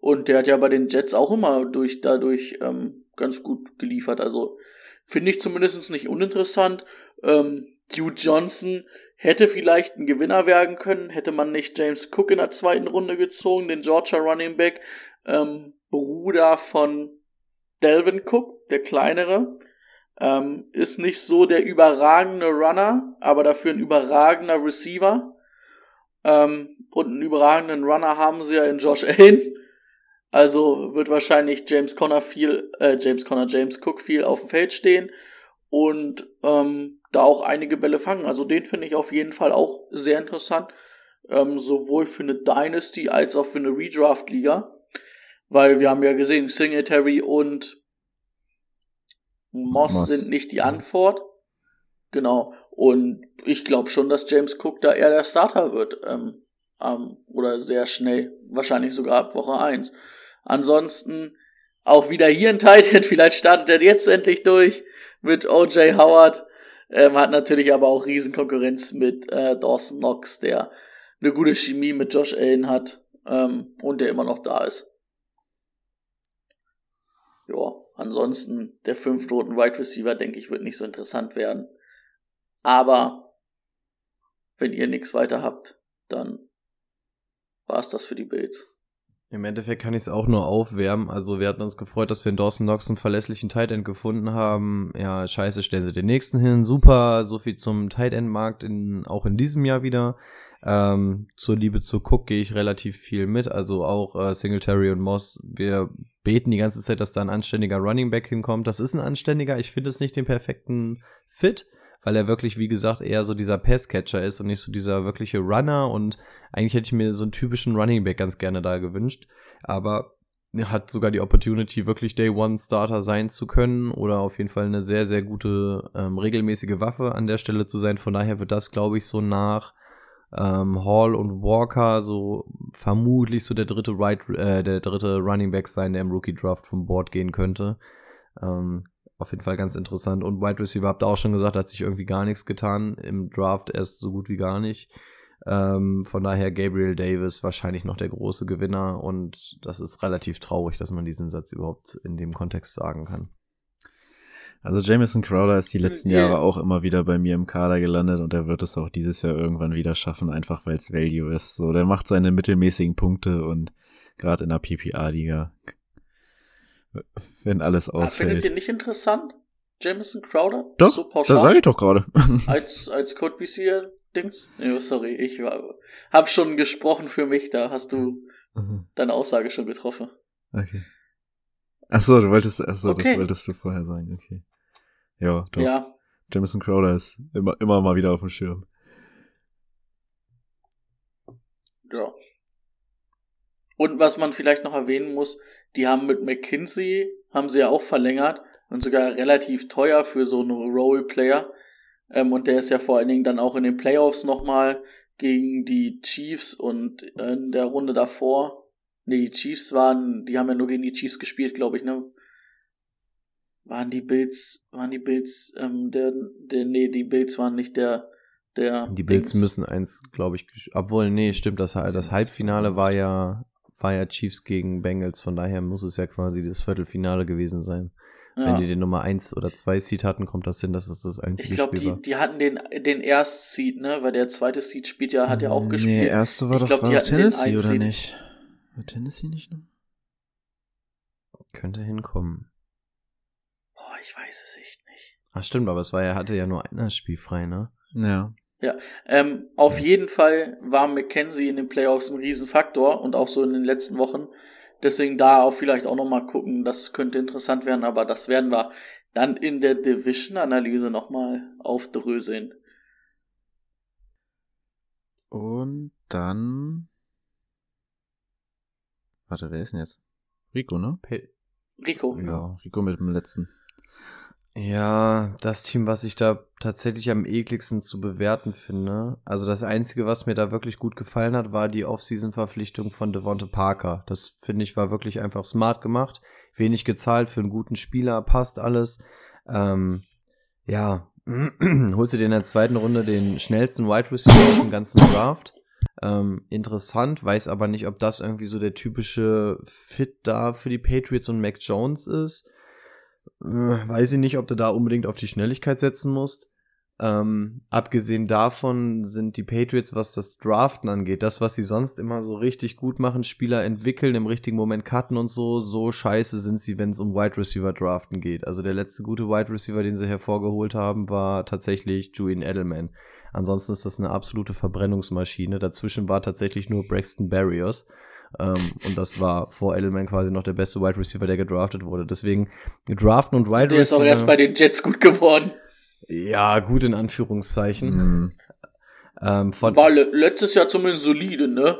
Und der hat ja bei den Jets auch immer durch dadurch ähm, ganz gut geliefert. Also finde ich zumindest nicht uninteressant. Ähm, Hugh Johnson hätte vielleicht ein Gewinner werden können, hätte man nicht James Cook in der zweiten Runde gezogen, den Georgia Running Back, ähm, Bruder von Delvin Cook, der kleinere. Ähm, ist nicht so der überragende Runner, aber dafür ein überragender Receiver. Ähm, und einen überragenden Runner haben sie ja in Josh *laughs* Allen. Also wird wahrscheinlich James Conner viel, äh, James Conner, James Cook viel auf dem Feld stehen und ähm, da auch einige Bälle fangen. Also den finde ich auf jeden Fall auch sehr interessant. Ähm, sowohl für eine Dynasty als auch für eine Redraft-Liga. Weil wir haben ja gesehen, Singletary und Moss, Moss. sind nicht die Antwort. Genau. Und ich glaube schon, dass James Cook da eher der Starter wird. Ähm, ähm, oder sehr schnell. Wahrscheinlich sogar ab Woche 1. Ansonsten auch wieder hier ein Titan. *laughs* Vielleicht startet er jetzt endlich durch mit OJ Howard. Ähm, hat natürlich aber auch Riesenkonkurrenz mit äh, Dawson Knox, der eine gute Chemie mit Josh Allen hat ähm, und der immer noch da ist. Ja, ansonsten der fünftroten Wide Receiver, denke ich, wird nicht so interessant werden. Aber wenn ihr nichts weiter habt, dann war's das für die Bills. Im Endeffekt kann ich es auch nur aufwärmen. Also wir hatten uns gefreut, dass wir in Dawson Knox einen verlässlichen Tight End gefunden haben. Ja, scheiße, stellen sie den nächsten hin. Super, so viel zum Tight End Markt in, auch in diesem Jahr wieder. Ähm, zur Liebe zu Cook gehe ich relativ viel mit. Also auch äh, Singletary und Moss. Wir beten die ganze Zeit, dass da ein anständiger Running Back hinkommt. Das ist ein anständiger. Ich finde es nicht den perfekten Fit, weil er wirklich, wie gesagt, eher so dieser Passcatcher ist und nicht so dieser wirkliche Runner. Und eigentlich hätte ich mir so einen typischen Running Back ganz gerne da gewünscht. Aber er hat sogar die Opportunity, wirklich Day One Starter sein zu können oder auf jeden Fall eine sehr, sehr gute ähm, regelmäßige Waffe an der Stelle zu sein. Von daher wird das, glaube ich, so nach ähm, Hall und Walker so vermutlich so der dritte right, äh, der dritte Running Back sein, der im Rookie Draft vom Board gehen könnte. Ähm, auf jeden Fall ganz interessant. Und Wide Receiver habt ihr auch schon gesagt, hat sich irgendwie gar nichts getan im Draft, erst so gut wie gar nicht. Ähm, von daher Gabriel Davis wahrscheinlich noch der große Gewinner und das ist relativ traurig, dass man diesen Satz überhaupt in dem Kontext sagen kann. Also Jameson Crowder ist die letzten Ja. Jahre auch immer wieder bei mir im Kader gelandet und er wird es auch dieses Jahr irgendwann wieder schaffen, einfach weil es Value ist. So, der macht seine mittelmäßigen Punkte und gerade in der PPA-Liga, wenn alles Ah, Findet ihr ausfällt. nicht interessant? Jameson Crowder? Doch, so das pauschal? sage ich doch gerade. *laughs* als, als Code BC Dings? Nee, sorry, ich war, hab schon gesprochen für mich, da hast du deine Aussage schon getroffen. okay. Ach so, du wolltest, ach so, Okay. das wolltest du vorher sagen, okay. Ja, doch. Ja, Jameson Crowder ist immer, immer mal wieder auf dem Schirm. ja. Und was man vielleicht noch erwähnen muss, die haben mit McKinsey, haben sie ja auch verlängert und sogar relativ teuer für so einen Roleplayer. Ähm, und der ist ja vor allen Dingen dann auch in den Playoffs nochmal gegen die Chiefs und in der Runde davor. Nee, die Chiefs waren, die haben ja nur gegen die Chiefs gespielt, glaube ich, ne? Waren die Bills, waren die Bills, ähm, der, der, nee, die Bills waren nicht der, der. Die Bills Dings. müssen eins, glaube ich, obwohl, nee, stimmt, das, das Halbfinale war ja war ja Chiefs gegen Bengals, von daher muss es ja quasi das Viertelfinale gewesen sein. Wenn Ja. die den Nummer 1 oder 2 Seed hatten, kommt das hin, dass es das einzige Ich glaube, Spiel war. die, die hatten den, den Erst-Seed, ne? Weil der zweite Seed spielt ja, hat ja auch gespielt. Nee, erste war Ich doch, glaub, war die Tennessee, oder nicht? War Tennessee nicht noch? Könnte hinkommen. Boah, ich weiß es echt nicht. Ach stimmt, aber es war ja, hatte ja nur einer spielfrei, ne? Ja. Ähm, auf jeden Fall war McKenzie in den Playoffs ein Riesenfaktor und auch so in den letzten Wochen. Deswegen da auch vielleicht auch nochmal gucken, das könnte interessant werden, aber das werden wir dann in der Division-Analyse nochmal aufdröseln. Und dann. Warte, wer ist denn jetzt? Rico, ne? Rico. Ja, Rico mit dem letzten. Ja, das Team, was ich da tatsächlich am ekligsten zu bewerten finde. Also das Einzige, was mir da wirklich gut gefallen hat, war die Off-Season-Verpflichtung von Devonta Parker. Das finde ich war wirklich einfach smart gemacht. Wenig gezahlt für einen guten Spieler, passt alles. Ähm, ja, *clears throat* holst du dir in der zweiten Runde den schnellsten Wide Receiver aus dem ganzen Draft. Ähm, interessant, weiß aber nicht, ob das irgendwie so der typische Fit da für die Patriots und Mac Jones ist. Äh, weiß ich nicht, ob du da unbedingt auf die Schnelligkeit setzen musst. Ähm, abgesehen davon sind die Patriots, was das Draften angeht, das, was sie sonst immer so richtig gut machen, Spieler entwickeln, im richtigen Moment cutten und so, so scheiße sind sie, wenn es um Wide Receiver Draften geht. Also der letzte gute Wide Receiver, den sie hervorgeholt haben, war tatsächlich Julian Edelman. Ansonsten ist das eine absolute Verbrennungsmaschine. Dazwischen war tatsächlich nur Braxton Barriers. Ähm, und das war vor Edelman quasi noch der beste Wide Receiver, der gedraftet wurde. Deswegen draften und Wide Der ist Receiver. auch erst bei den Jets gut geworden. ja, gut in Anführungszeichen. Mhm. Ähm, von, War le letztes Jahr zumindest solide, ne?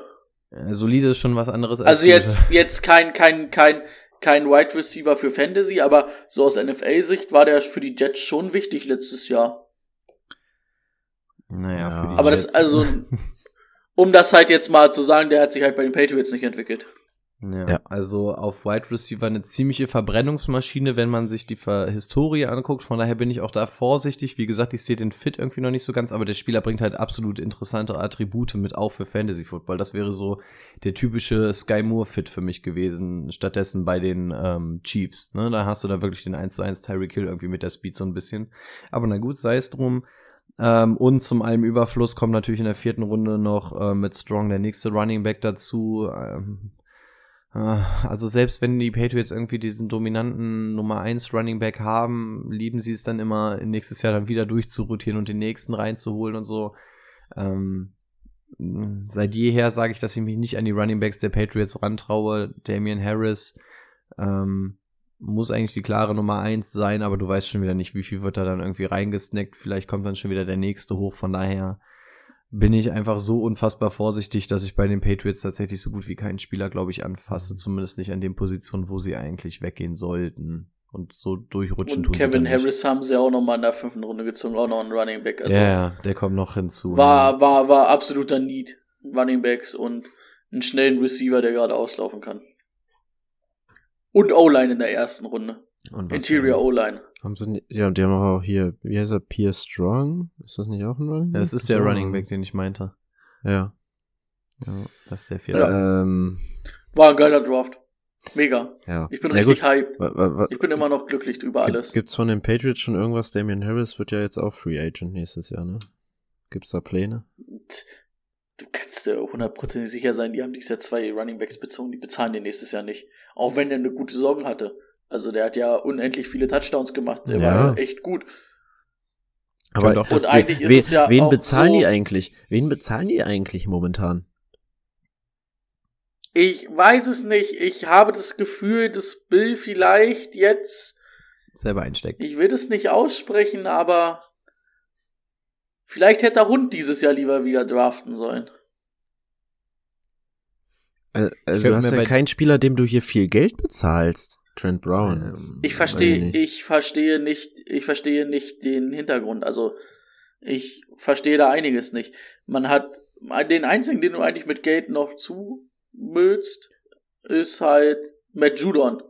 äh, solide ist schon was anderes als Also jetzt, jetzt kein, kein, kein, kein Wide Receiver für Fantasy, aber so aus NFL-Sicht war der für die Jets schon wichtig letztes Jahr. Naja, für Ja. die Aber Jets. das, also, *laughs* um das halt jetzt mal zu sagen, der hat sich halt bei den Patriots nicht entwickelt. Ja, Ja. also auf Wide Receiver eine ziemliche Verbrennungsmaschine, wenn man sich die Ver Historie anguckt. Von daher bin ich auch da vorsichtig. Wie gesagt, ich sehe den Fit irgendwie noch nicht so ganz, aber der Spieler bringt halt absolut interessante Attribute mit auch für Fantasy Football. Das wäre so der typische Sky Moore Fit für mich gewesen. Stattdessen bei den ähm, Chiefs. Ne? Da hast du da wirklich den 1 zu 1 Tyreek Hill irgendwie mit der Speed so ein bisschen. Aber na gut, sei es drum. Ähm, und zum allem Überfluss kommt natürlich in der vierten Runde noch äh, mit Strong der nächste Running Back dazu. Ähm, äh, also selbst wenn die Patriots irgendwie diesen dominanten Nummer 1 Running Back haben, lieben sie es dann immer, nächstes Jahr dann wieder durchzurotieren und den nächsten reinzuholen und so. Ähm, seit jeher sage ich, dass ich mich nicht an die Running Backs der Patriots rantraue. Damian Harris ähm, muss eigentlich die klare Nummer 1 sein, aber du weißt schon wieder nicht, wie viel wird da dann irgendwie reingesnackt. Vielleicht kommt dann schon wieder der nächste hoch. Von daher bin ich einfach so unfassbar vorsichtig, dass ich bei den Patriots tatsächlich so gut wie keinen Spieler, glaube ich, anfasse. Zumindest nicht an den Positionen, wo sie eigentlich weggehen sollten. Und so durchrutschen Und Kevin. Harris haben sie auch nochmal in der fünften Runde gezogen, auch noch einen Running Back. Also ja, ja, der kommt noch hinzu. war, war, war absoluter Need. Running Backs und einen schnellen Receiver, der gerade auslaufen kann. Und O-Line in der ersten Runde. Und was Interior O-Line. Haben sie nicht, ja, die haben auch hier, wie heißt er, Pierre Strong? Ist das nicht auch ein Running Ja, das Back? ist der So. Running Back, den ich meinte. Ja. Ja, das ist der vierte. Ähm, War ein geiler Draft. Mega. ja. Ich bin Na richtig gut. hyped. Wa- wa- wa- Ich bin immer noch glücklich drüber alles. Gibt, gibt's von den Patriots schon irgendwas? Damian Harris wird ja jetzt auch Free Agent nächstes Jahr, ne? Gibt's da Pläne? Du kannst dir hundertprozentig sicher sein, die haben dieses Jahr zwei Running Backs bezogen, die bezahlen den nächstes Jahr nicht. Auch wenn er eine gute Saison hatte. Also der hat ja unendlich viele Touchdowns gemacht, der Ja. war ja echt gut. Aber das- Und eigentlich ist es ja wen auch bezahlen so- die eigentlich? Wen bezahlen die eigentlich momentan? Ich weiß es nicht. Ich habe das Gefühl, dass Bill vielleicht jetzt, Selber einsteckt. ich will das nicht aussprechen, aber vielleicht hätte der Hund dieses Jahr lieber wieder draften sollen. Also, also du hast ja keinen Spieler, dem du hier viel Geld bezahlst. Trent Brown. Ähm, Ich verstehe, nicht. ich verstehe nicht, ich verstehe nicht den Hintergrund. Also ich verstehe da einiges nicht. Man hat den einzigen, den du eigentlich mit Geld noch zumüllst, ist halt Matt Judon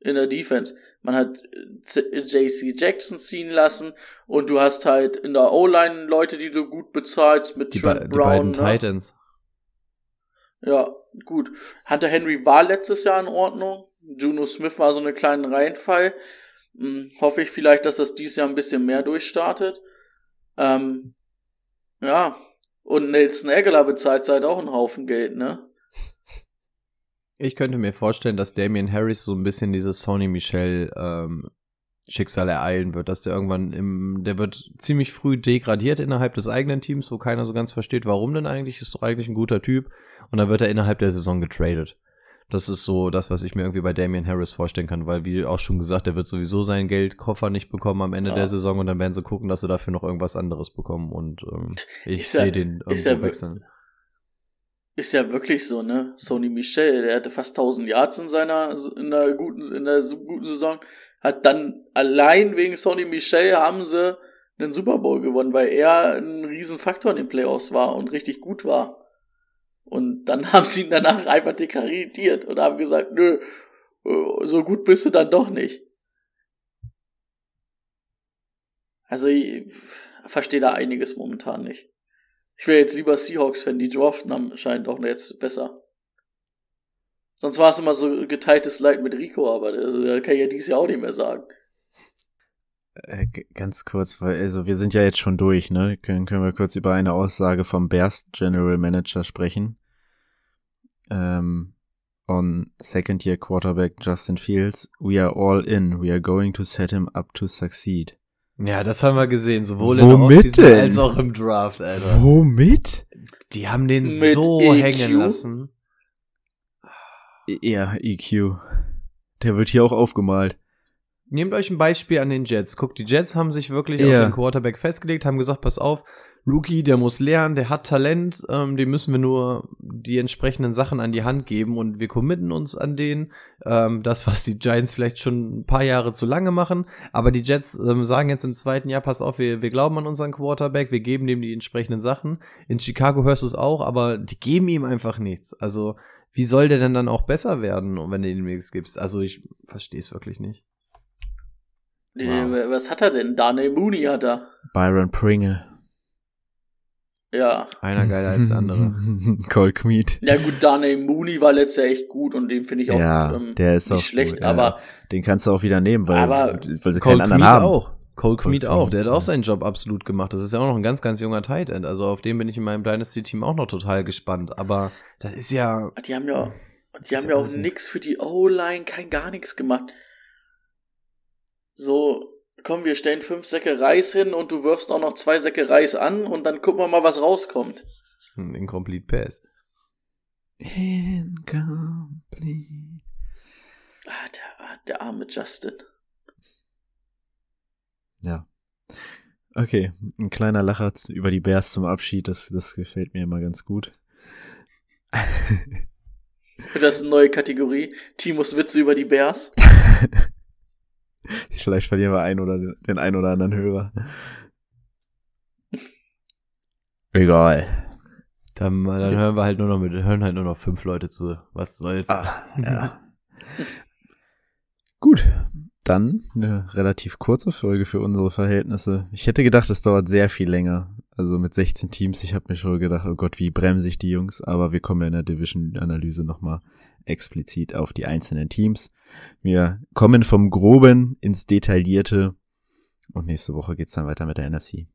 in der Defense. Man hat Z- JC Jackson ziehen lassen und du hast halt in der O-Line Leute, die du gut bezahlst mit Die, Trent die beiden Brown. ne? Titans. Ja, gut. Hunter Henry war letztes Jahr in Ordnung. Juno Smith war so eine kleine Reinfall. Hm, hoffe ich vielleicht, dass das dieses Jahr ein bisschen mehr durchstartet. Ähm, ja. Und Nelson Aguilar bezahlt seit auch einen Haufen Geld, ne? Ich könnte mir vorstellen, dass Damian Harris so ein bisschen dieses Sony Michel ähm, Schicksal ereilen wird, dass der irgendwann im, der wird ziemlich früh degradiert innerhalb des eigenen Teams, wo keiner so ganz versteht, warum denn eigentlich, ist doch eigentlich ein guter Typ, und dann wird er innerhalb der Saison getradet. Das ist so das, was ich mir irgendwie bei Damian Harris vorstellen kann, weil wie auch schon gesagt, er wird sowieso sein Geldkoffer nicht bekommen am Ende Ja. der Saison und dann werden sie gucken, dass sie dafür noch irgendwas anderes bekommen und ähm, ich sehe den irgendwo wir- wechseln. Ist ja wirklich so, ne? Sony Michel, der hatte fast 1000 Yards in seiner, in der guten, in der guten Saison. Hat dann allein wegen Sony Michel haben sie einen Super Bowl gewonnen, weil er ein Riesenfaktor in den Playoffs war und richtig gut war. Und dann *laughs* haben sie ihn danach einfach degradiert und haben gesagt, nö, äh, so gut bist du dann doch nicht. Also ich verstehe da einiges momentan nicht. Ich wäre jetzt lieber Seahawks-Fan, die draften haben scheint auch jetzt besser. Sonst war es immer so geteiltes Leid mit Rico, aber das äh, kann ich ja dieses Jahr auch nicht mehr sagen. Äh, ganz kurz, weil, also wir sind ja jetzt schon durch, ne? Können, können wir kurz über eine Aussage vom Bears General Manager sprechen. Ähm, on second year quarterback Justin Fields, we are all in. We are going to set him up to succeed. Ja, das haben wir gesehen, sowohl Womit in der Offseason denn? als auch im Draft, Alter. Womit? Die haben den Mit so EQ? hängen lassen. Ja, EQ. Der wird hier auch aufgemalt. Nehmt euch ein Beispiel an den Jets. Guckt, die Jets haben sich wirklich Ja. auf den Quarterback festgelegt, haben gesagt, pass auf, Rookie, der muss lernen, der hat Talent, ähm, dem müssen wir nur die entsprechenden Sachen an die Hand geben und wir committen uns an den. Ähm, das, was die Giants vielleicht schon ein paar Jahre zu lange machen, aber die Jets ähm, sagen jetzt im zweiten Jahr, pass auf, wir, wir glauben an unseren Quarterback, wir geben dem die entsprechenden Sachen. In Chicago hörst du es auch, aber die geben ihm einfach nichts. Also, wie soll der denn dann auch besser werden, wenn du ihm nichts gibst? Also, ich verstehe es wirklich nicht. Äh, Wow. Was hat er denn? Daniel Mooney hat er. Byron Pringle. Ja. Einer geiler als der andere. *laughs* Cole Kmeet. Ja gut, Daniel Mooney war letztes Jahr echt gut und den finde ich auch Ja, ähm, der ist nicht auch schlecht, gut, ja. aber Den kannst du auch wieder nehmen, weil, Aber weil sie Cole keinen anderen Kmeet haben. auch. Cole Kmeet auch. Der hat auch ja. seinen Job absolut gemacht. Das ist ja auch noch ein ganz, ganz junger Tight End. Also auf den bin ich in meinem Dynasty-Team auch noch total gespannt. Aber das ist ja. die haben ja, die haben ja auch nix für die O-Line, kein gar nichts gemacht. So, komm, wir stellen fünf Säcke Reis hin und du wirfst auch noch zwei Säcke Reis an und dann gucken wir mal, was rauskommt. Ein Incomplete Pass. Incomplete. Ah, der, der arme Justin. Ja. Okay, ein kleiner Lacher über die Bears zum Abschied, das, das gefällt mir immer ganz gut. Das ist eine neue Kategorie. Timos Witze über die Bears. *laughs* *laughs* Vielleicht verlieren wir einen oder den, den einen oder anderen Hörer. Egal. Dann, dann hören wir halt nur noch mit, hören halt nur noch fünf Leute zu. Was soll's? Ah, ja. *laughs* Gut, dann eine relativ kurze Folge für unsere Verhältnisse. Ich hätte gedacht, es dauert sehr viel länger. Also mit 16 Teams, ich habe mir schon gedacht, oh Gott, wie bremse ich die Jungs. Aber wir kommen ja in der Division-Analyse nochmal explizit auf die einzelnen Teams. Wir kommen vom Groben ins Detaillierte. Und nächste Woche geht's dann weiter mit der NFC.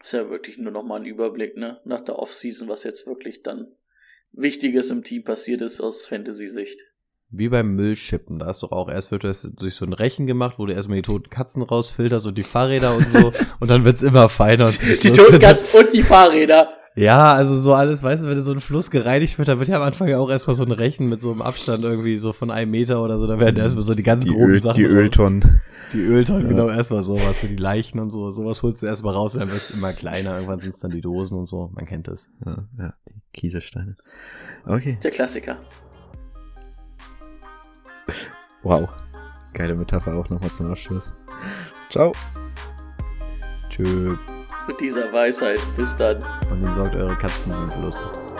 Ist ja wirklich nur noch mal ein Überblick, ne? Nach der Offseason, was jetzt wirklich dann Wichtiges im Team passiert ist aus Fantasy-Sicht. Wie beim Müllschippen. Da ist doch auch erst wird das durch so ein Rechen gemacht, wo du erstmal die toten Katzen rausfilterst und die Fahrräder und so. *laughs* und dann wird's immer feiner. Und Die Schluss- toten Katzen und die Fahrräder. Ja, also so alles, weißt du, wenn du so ein Fluss gereinigt wird, da wird ja am Anfang ja auch erstmal so ein Rechen mit so einem Abstand irgendwie so von einem Meter oder so, da werden erstmal so die ganz die, groben Öl, Sachen die raus. Öltonnen. Die Öltonnen, Ja. genau, erstmal sowas, so die Leichen und so, sowas holst du erstmal raus und dann wirst du immer kleiner, irgendwann sind's dann die Dosen und so, man kennt das. Ja, ja, die Kieselsteine. Okay. Der Klassiker. Wow. Geile Metapher auch nochmal zum Abschluss. Ciao. Tschö. Mit dieser Weisheit. Bis dann. Und dann sorgt eure Katzen sind lustig.